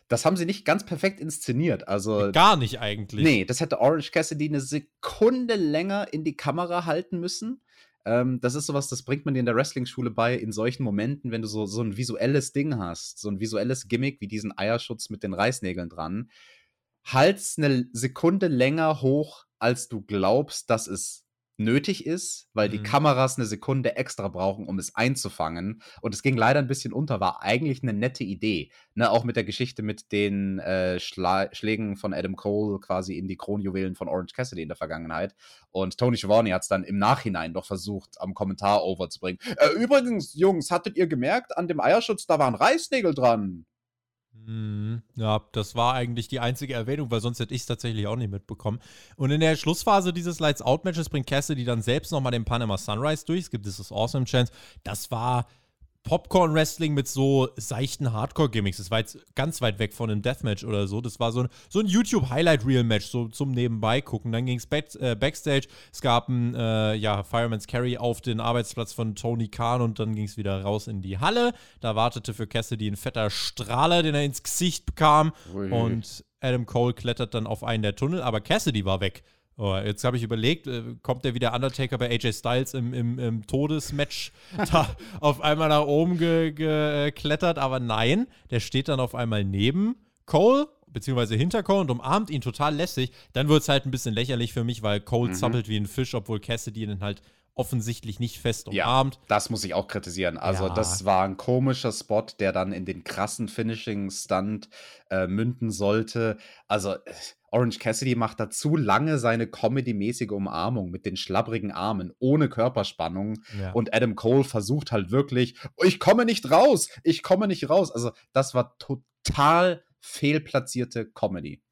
das haben sie nicht ganz perfekt inszeniert. Also gar nicht eigentlich. Nee, das hätte Orange Cassidy eine Sekunde länger in die Kamera halten müssen. Ähm, das ist sowas, das bringt man dir in der Wrestling-Schule bei, in solchen Momenten, wenn du so, so ein visuelles Ding hast, so ein visuelles Gimmick wie diesen Eierschutz mit den Reißnägeln dran. Halt's eine Sekunde länger hoch, als du glaubst, dass es nötig ist, weil mhm. die Kameras eine Sekunde extra brauchen, um es einzufangen. Und es ging leider ein bisschen unter, war eigentlich eine nette Idee. Ne, auch mit der Geschichte mit den äh, Schlägen von Adam Cole quasi in die Kronjuwelen von Orange Cassidy in der Vergangenheit. Und Tony Schiavone hat es dann im Nachhinein doch versucht, am Kommentar overzubringen. Äh, übrigens, Jungs, hattet ihr gemerkt, an dem Eierschutz, da waren Reißnägel dran. Mhm. Ja, das war eigentlich die einzige Erwähnung, weil sonst hätte ich es tatsächlich auch nicht mitbekommen. Und in der Schlussphase dieses Lights Out Matches bringt Cassidy dann selbst nochmal den Panama Sunrise durch. Es gibt dieses Awesome Chance. Das war Popcorn-Wrestling mit so seichten Hardcore-Gimmicks. Das war jetzt ganz weit weg von einem Deathmatch oder so. Das war so ein, so ein YouTube-Highlight-Reel-Match, so zum Nebenbei gucken. Dann ging es back, äh, Backstage. Es gab ein äh, ja, Fireman's Carry auf den Arbeitsplatz von Tony Khan und dann ging es wieder raus in die Halle. Da wartete für Cassidy ein fetter Strahler, den er ins Gesicht bekam. Ui. Und Adam Cole klettert dann auf einen der Tunnel, aber Cassidy war weg. Oh, jetzt habe ich überlegt, äh, kommt der wieder Undertaker bei AJ Styles im, im, im Todesmatch [LAUGHS] da auf einmal nach oben geklettert, aber nein, der steht dann auf einmal neben Cole, beziehungsweise hinter Cole und umarmt ihn total lässig. Dann wird es halt ein bisschen lächerlich für mich, weil Cole mhm. zappelt wie ein Fisch, obwohl Cassidy ihn halt offensichtlich nicht fest umarmt. Ja, das muss ich auch kritisieren. Also, ja. das war ein komischer Spot, der dann in den krassen Finishing-Stunt äh, münden sollte. Also, äh, Orange Cassidy macht da zu lange seine comedy-mäßige Umarmung mit den schlabbrigen Armen, ohne Körperspannung. Ja. Und Adam Cole versucht halt wirklich, ich komme nicht raus, ich komme nicht raus. Also, das war total fehlplatzierte Comedy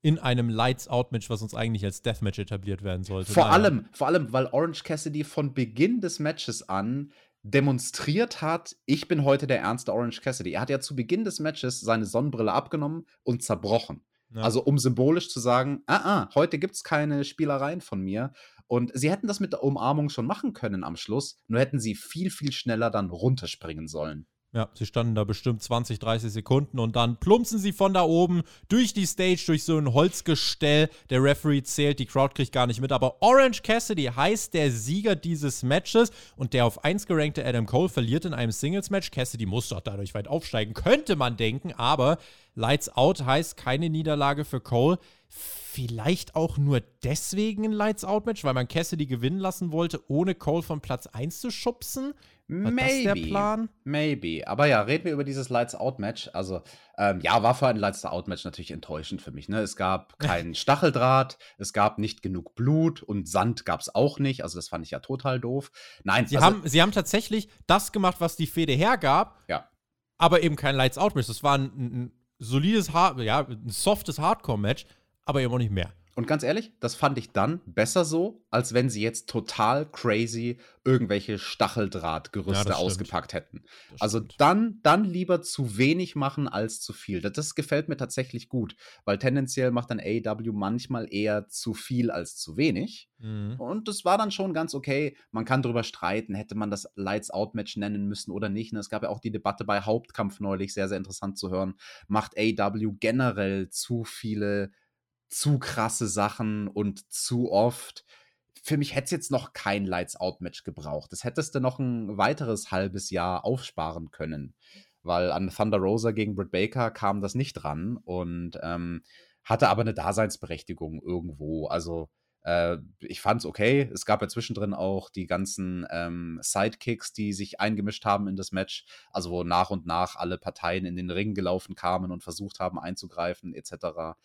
in einem Lights-Out-Match, was uns eigentlich als Deathmatch etabliert werden sollte. Vor naja. allem, vor allem, weil Orange Cassidy von Beginn des Matches an demonstriert hat, ich bin heute der ernste Orange Cassidy. Er hat ja zu Beginn des Matches seine Sonnenbrille abgenommen und zerbrochen. Ja. Also um symbolisch zu sagen, ah, ah, heute gibt es keine Spielereien von mir. Und sie hätten das mit der Umarmung schon machen können am Schluss, nur hätten sie viel, viel schneller dann runterspringen sollen. Ja, sie standen da bestimmt 20, 30 Sekunden und dann plumpsen sie von da oben durch die Stage, durch so ein Holzgestell. Der Referee zählt, die Crowd kriegt gar nicht mit. Aber Orange Cassidy heißt der Sieger dieses Matches und der auf 1 gerankte Adam Cole verliert in einem Singles-Match. Cassidy muss doch dadurch weit aufsteigen, könnte man denken, aber Lights Out heißt keine Niederlage für Cole. Vielleicht auch nur deswegen ein Lights Out Match, weil man Cassidy gewinnen lassen wollte, ohne Cole von Platz 1 zu schubsen. War maybe, das der Plan? Maybe. Aber ja, reden wir über dieses Lights Out Match. Also, ähm, ja, war für ein Lights Out Match natürlich enttäuschend für mich. Ne? Es gab [LAUGHS] keinen Stacheldraht, es gab nicht genug Blut und Sand gab es auch nicht. Also, das fand ich ja total doof. Nein, sie, also, haben, sie haben tatsächlich das gemacht, was die Fede hergab. Ja. Aber eben kein Lights Out Match. Das war ein, ein solides, ja, ein softes Hardcore Match, aber eben auch nicht mehr. Und ganz ehrlich, das fand ich dann besser so, als wenn sie jetzt total crazy irgendwelche Stacheldrahtgerüste ja, ausgepackt hätten. Das also stimmt. dann, dann lieber zu wenig machen als zu viel. Das, das, gefällt mir tatsächlich gut, weil tendenziell macht dann AEW manchmal eher zu viel als zu wenig. Mhm. Und das war dann schon ganz okay. Man kann darüber streiten, hätte man das Lights Out Match nennen müssen oder nicht. Und es gab ja auch die Debatte bei Hauptkampf neulich, sehr, sehr interessant zu hören. Macht AEW generell zu viele zu krasse Sachen und zu oft. Für mich hätte es jetzt noch kein Lights-Out-Match gebraucht. Das hättest du noch ein weiteres halbes Jahr aufsparen können. Weil an Thunder Rosa gegen Britt Baker kam das nicht dran und ähm, hatte aber eine Daseinsberechtigung irgendwo. Also äh, ich fand es okay. Es gab ja zwischendrin auch die ganzen ähm, Sidekicks, die sich eingemischt haben in das Match. Also wo nach und nach alle Parteien in den Ring gelaufen kamen und versucht haben einzugreifen etc.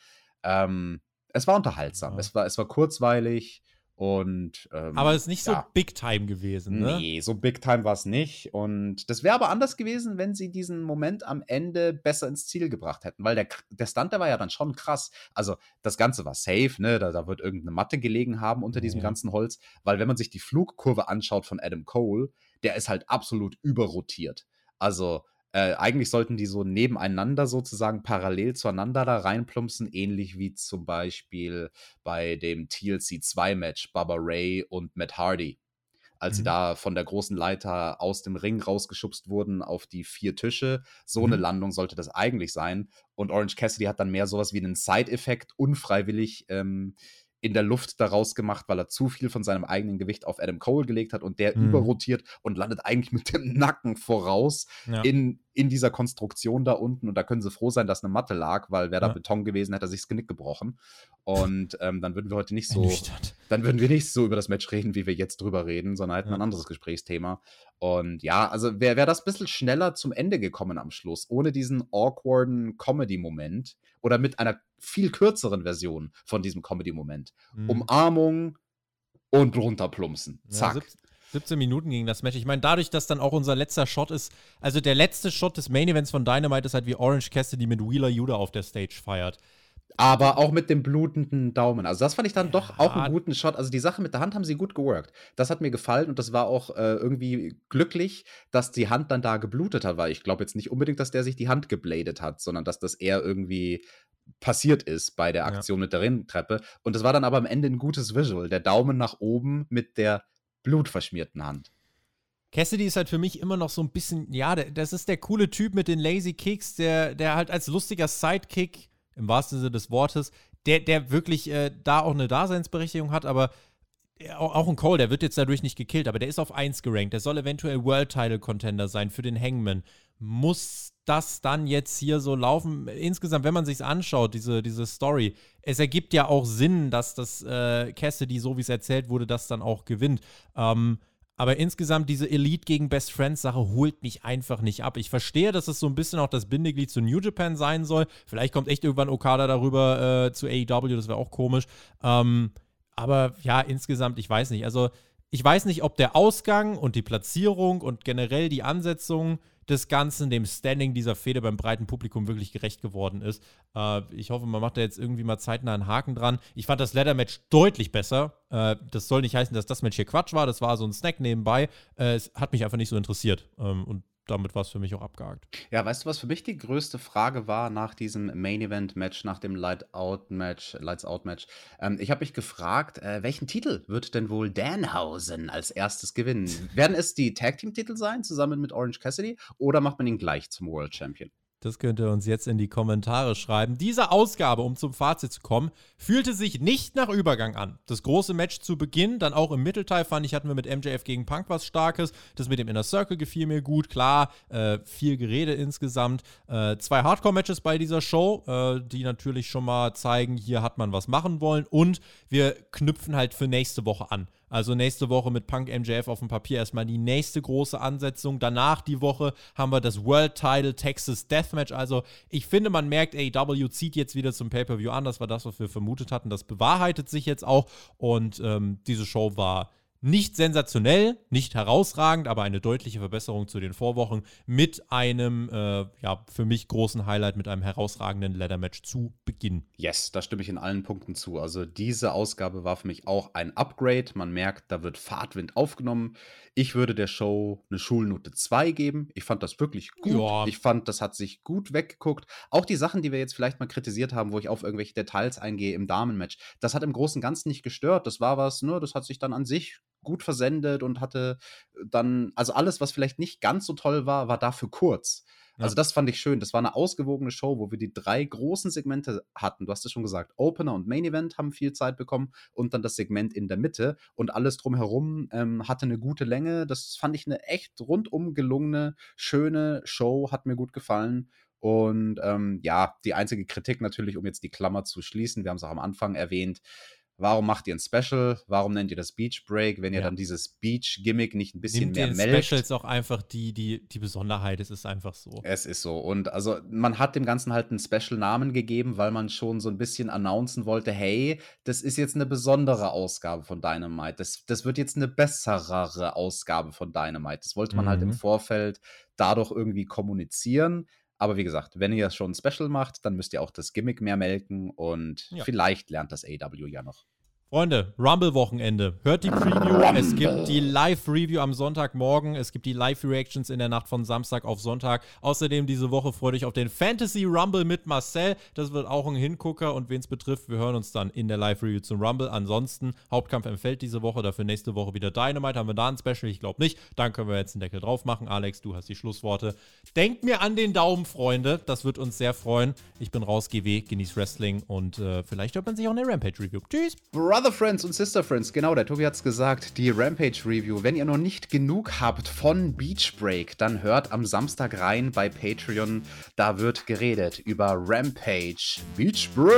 Ähm, es war unterhaltsam. Ja. Es, war, es war kurzweilig und. Ähm, aber es ist nicht so ja. Big Time gewesen, ne? Nee, so Big Time war es nicht. Und das wäre aber anders gewesen, wenn sie diesen Moment am Ende besser ins Ziel gebracht hätten. Weil der, der Stunt, der war ja dann schon krass. Also, das Ganze war safe, ne? Da, da wird irgendeine Matte gelegen haben unter diesem Ja. ganzen Holz. Weil, wenn man sich die Flugkurve anschaut von Adam Cole, der ist halt absolut überrotiert. Also, äh, eigentlich sollten die so nebeneinander sozusagen parallel zueinander da reinplumpsen, ähnlich wie zum Beispiel bei dem TLC 2 Match Baba Ray und Matt Hardy. Als sie Mhm. da von der großen Leiter aus dem Ring rausgeschubst wurden auf die vier Tische. So eine Mhm. Landung sollte das eigentlich sein. Und Orange Cassidy hat dann mehr sowas wie einen Side-Effekt unfreiwillig ähm, in der Luft daraus gemacht, weil er zu viel von seinem eigenen Gewicht auf Adam Cole gelegt hat und der Mhm. überrotiert und landet eigentlich mit dem [LAUGHS] Nacken voraus Ja. in, in dieser Konstruktion da unten. Und da können sie froh sein, dass eine Matte lag, weil wäre da Ja. Beton gewesen, hätte er sich das Genick gebrochen. Und ähm, dann würden wir heute nicht so, dann würden wir nicht so über das Match reden, wie wir jetzt drüber reden, sondern hätten Ja. ein anderes Gesprächsthema. Und ja, also wäre wär das ein bisschen schneller zum Ende gekommen am Schluss, ohne diesen awkwarden Comedy-Moment oder mit einer viel kürzeren Version von diesem Comedy-Moment. Mhm. Umarmung und runterplumpsen. Ja, Zack. sieb- 17 Minuten ging das Match. Ich meine, dadurch, dass dann auch unser letzter Shot ist, also der letzte Shot des Main Events von Dynamite ist halt wie Orange Cassidy mit Wheeler Yuda auf der Stage feiert. Aber auch mit dem blutenden Daumen. Also, das fand ich dann doch auch Ja. einen guten Shot. Also, die Sache mit der Hand haben sie gut geworkt. Das hat mir gefallen und das war auch äh, irgendwie glücklich, dass die Hand dann da geblutet hat, weil ich glaube jetzt nicht unbedingt, dass der sich die Hand gebladet hat, sondern dass das eher irgendwie passiert ist bei der Ja. Aktion mit der Rinntreppe. Und das war dann aber am Ende ein gutes Visual. Der Daumen nach oben mit der blutverschmierten Hand. Cassidy ist halt für mich immer noch so ein bisschen, ja, das ist der coole Typ mit den Lazy Kicks, der, der halt als lustiger Sidekick, im wahrsten Sinne des Wortes, der, der wirklich äh, da auch eine Daseinsberechtigung hat, aber ja, auch, auch ein Cole, der wird jetzt dadurch nicht gekillt, aber der ist auf 1 gerankt. Der soll eventuell World Title Contender sein für den Hangman. Muss das dann jetzt hier so laufen? Insgesamt, wenn man sich's anschaut, diese, diese Story, es ergibt ja auch Sinn, dass das äh, Cassidy, so wie es erzählt wurde, das dann auch gewinnt. Ähm, aber insgesamt diese Elite gegen Best Friends Sache holt mich einfach nicht ab. Ich verstehe, dass es so ein bisschen auch das Bindeglied zu New Japan sein soll. Vielleicht kommt echt irgendwann Okada darüber äh, zu AEW, das wäre auch komisch. Ähm, aber ja, insgesamt, ich weiß nicht. Also, ich weiß nicht, ob der Ausgang und die Platzierung und generell die Ansetzung des Ganzen dem Standing dieser Fehde beim breiten Publikum wirklich gerecht geworden ist. Äh, ich hoffe, man macht da jetzt irgendwie mal zeitnah einen Haken dran. Ich fand das Ladder-Match deutlich besser. Äh, das soll nicht heißen, dass das Match hier Quatsch war. Das war so ein Snack nebenbei. Äh, es hat mich einfach nicht so interessiert. Ähm, und damit war es für mich auch abgehakt. Ja, weißt du, was für mich die größte Frage war nach diesem Main Event Match, nach dem Light Out Match, Lights Out Match? Ähm, ich habe mich gefragt, äh, welchen Titel wird denn wohl Danhausen als erstes gewinnen? [LAUGHS] Werden es die Tag Team Titel sein, zusammen mit Orange Cassidy, oder macht man ihn gleich zum World Champion? Das könnt ihr uns jetzt in die Kommentare schreiben. Diese Ausgabe, um zum Fazit zu kommen, fühlte sich nicht nach Übergang an. Das große Match zu Beginn, dann auch im Mittelteil, fand ich, hatten wir mit MJF gegen Punk was Starkes. Das mit dem Inner Circle gefiel mir gut. Klar, äh, viel Gerede insgesamt. Äh, zwei Hardcore-Matches bei dieser Show, äh, die natürlich schon mal zeigen, hier hat man was machen wollen. Und wir knüpfen halt für nächste Woche an. Also nächste Woche mit Punk MJF auf dem Papier erstmal die nächste große Ansetzung. Danach die Woche haben wir das World Title Texas Deathmatch. Also ich finde, man merkt, AEW zieht jetzt wieder zum Pay-Per-View an. Das war das, was wir vermutet hatten. Das bewahrheitet sich jetzt auch. Und ähm, diese Show war nicht sensationell, nicht herausragend, aber eine deutliche Verbesserung zu den Vorwochen mit einem, äh, ja, für mich großen Highlight, mit einem herausragenden Ladder-Match zu Beginn. Yes, da stimme ich in allen Punkten zu. Also diese Ausgabe war für mich auch ein Upgrade. Man merkt, da wird Fahrtwind aufgenommen. Ich würde der Show eine Schulnote 2 geben. Ich fand das wirklich gut. Ja. Ich fand, das hat sich gut weggeguckt. Auch die Sachen, die wir jetzt vielleicht mal kritisiert haben, wo ich auf irgendwelche Details eingehe im Damenmatch, das hat im Großen und Ganzen nicht gestört. Das war was, ne, das hat sich dann an sich gut versendet und hatte dann, also alles, was vielleicht nicht ganz so toll war, war dafür kurz. Ja. Also das fand ich schön. Das war eine ausgewogene Show, wo wir die drei großen Segmente hatten. Du hast es schon gesagt, Opener und Main Event haben viel Zeit bekommen und dann das Segment in der Mitte und alles drumherum ähm, hatte eine gute Länge. Das fand ich eine echt rundum gelungene, schöne Show, hat mir gut gefallen. Und ähm, ja, die einzige Kritik natürlich, um jetzt die Klammer zu schließen, wir haben es auch am Anfang erwähnt, Warum macht ihr ein Special? Warum nennt ihr das Beach Break, wenn ihr ja. dann dieses Beach-Gimmick nicht ein bisschen Nimmt mehr den melkt? Specials auch einfach die, die, die Besonderheit, es ist einfach so. Es ist so. Und also man hat dem Ganzen halt einen Special-Namen gegeben, weil man schon so ein bisschen announcen wollte, hey, das ist jetzt eine besondere Ausgabe von Dynamite. Das, das wird jetzt eine bessere Ausgabe von Dynamite. Das wollte man mhm. halt im mhm. Vorfeld dadurch irgendwie kommunizieren. Aber wie gesagt, wenn ihr schon ein Special macht, dann müsst ihr auch das Gimmick mehr melken und ja. vielleicht lernt das AW ja noch. Freunde, Rumble-Wochenende. Hört die Preview. Rumble. Es gibt die Live-Review am Sonntagmorgen. Es gibt die Live-Reactions in der Nacht von Samstag auf Sonntag. Außerdem diese Woche freut euch auf den Fantasy Rumble mit Marcel. Das wird auch ein Hingucker. Und wen es betrifft, wir hören uns dann in der Live-Review zum Rumble. Ansonsten, Hauptkampf empfällt diese Woche. Dafür nächste Woche wieder Dynamite. Haben wir da ein Special? Ich glaube nicht. Dann können wir jetzt einen Deckel drauf machen. Alex, du hast die Schlussworte. Denkt mir an den Daumen, Freunde. Das wird uns sehr freuen. Ich bin raus, GW, genieß Wrestling und äh, vielleicht hört man sich auch in der Rampage-Review. Tschüss. Brother Brother Friends und Sister Friends, genau, der Tobi hat es gesagt, die Rampage Review. Wenn ihr noch nicht genug habt von Beach Break, dann hört am Samstag rein bei Patreon. Da wird geredet über Rampage Beach Break.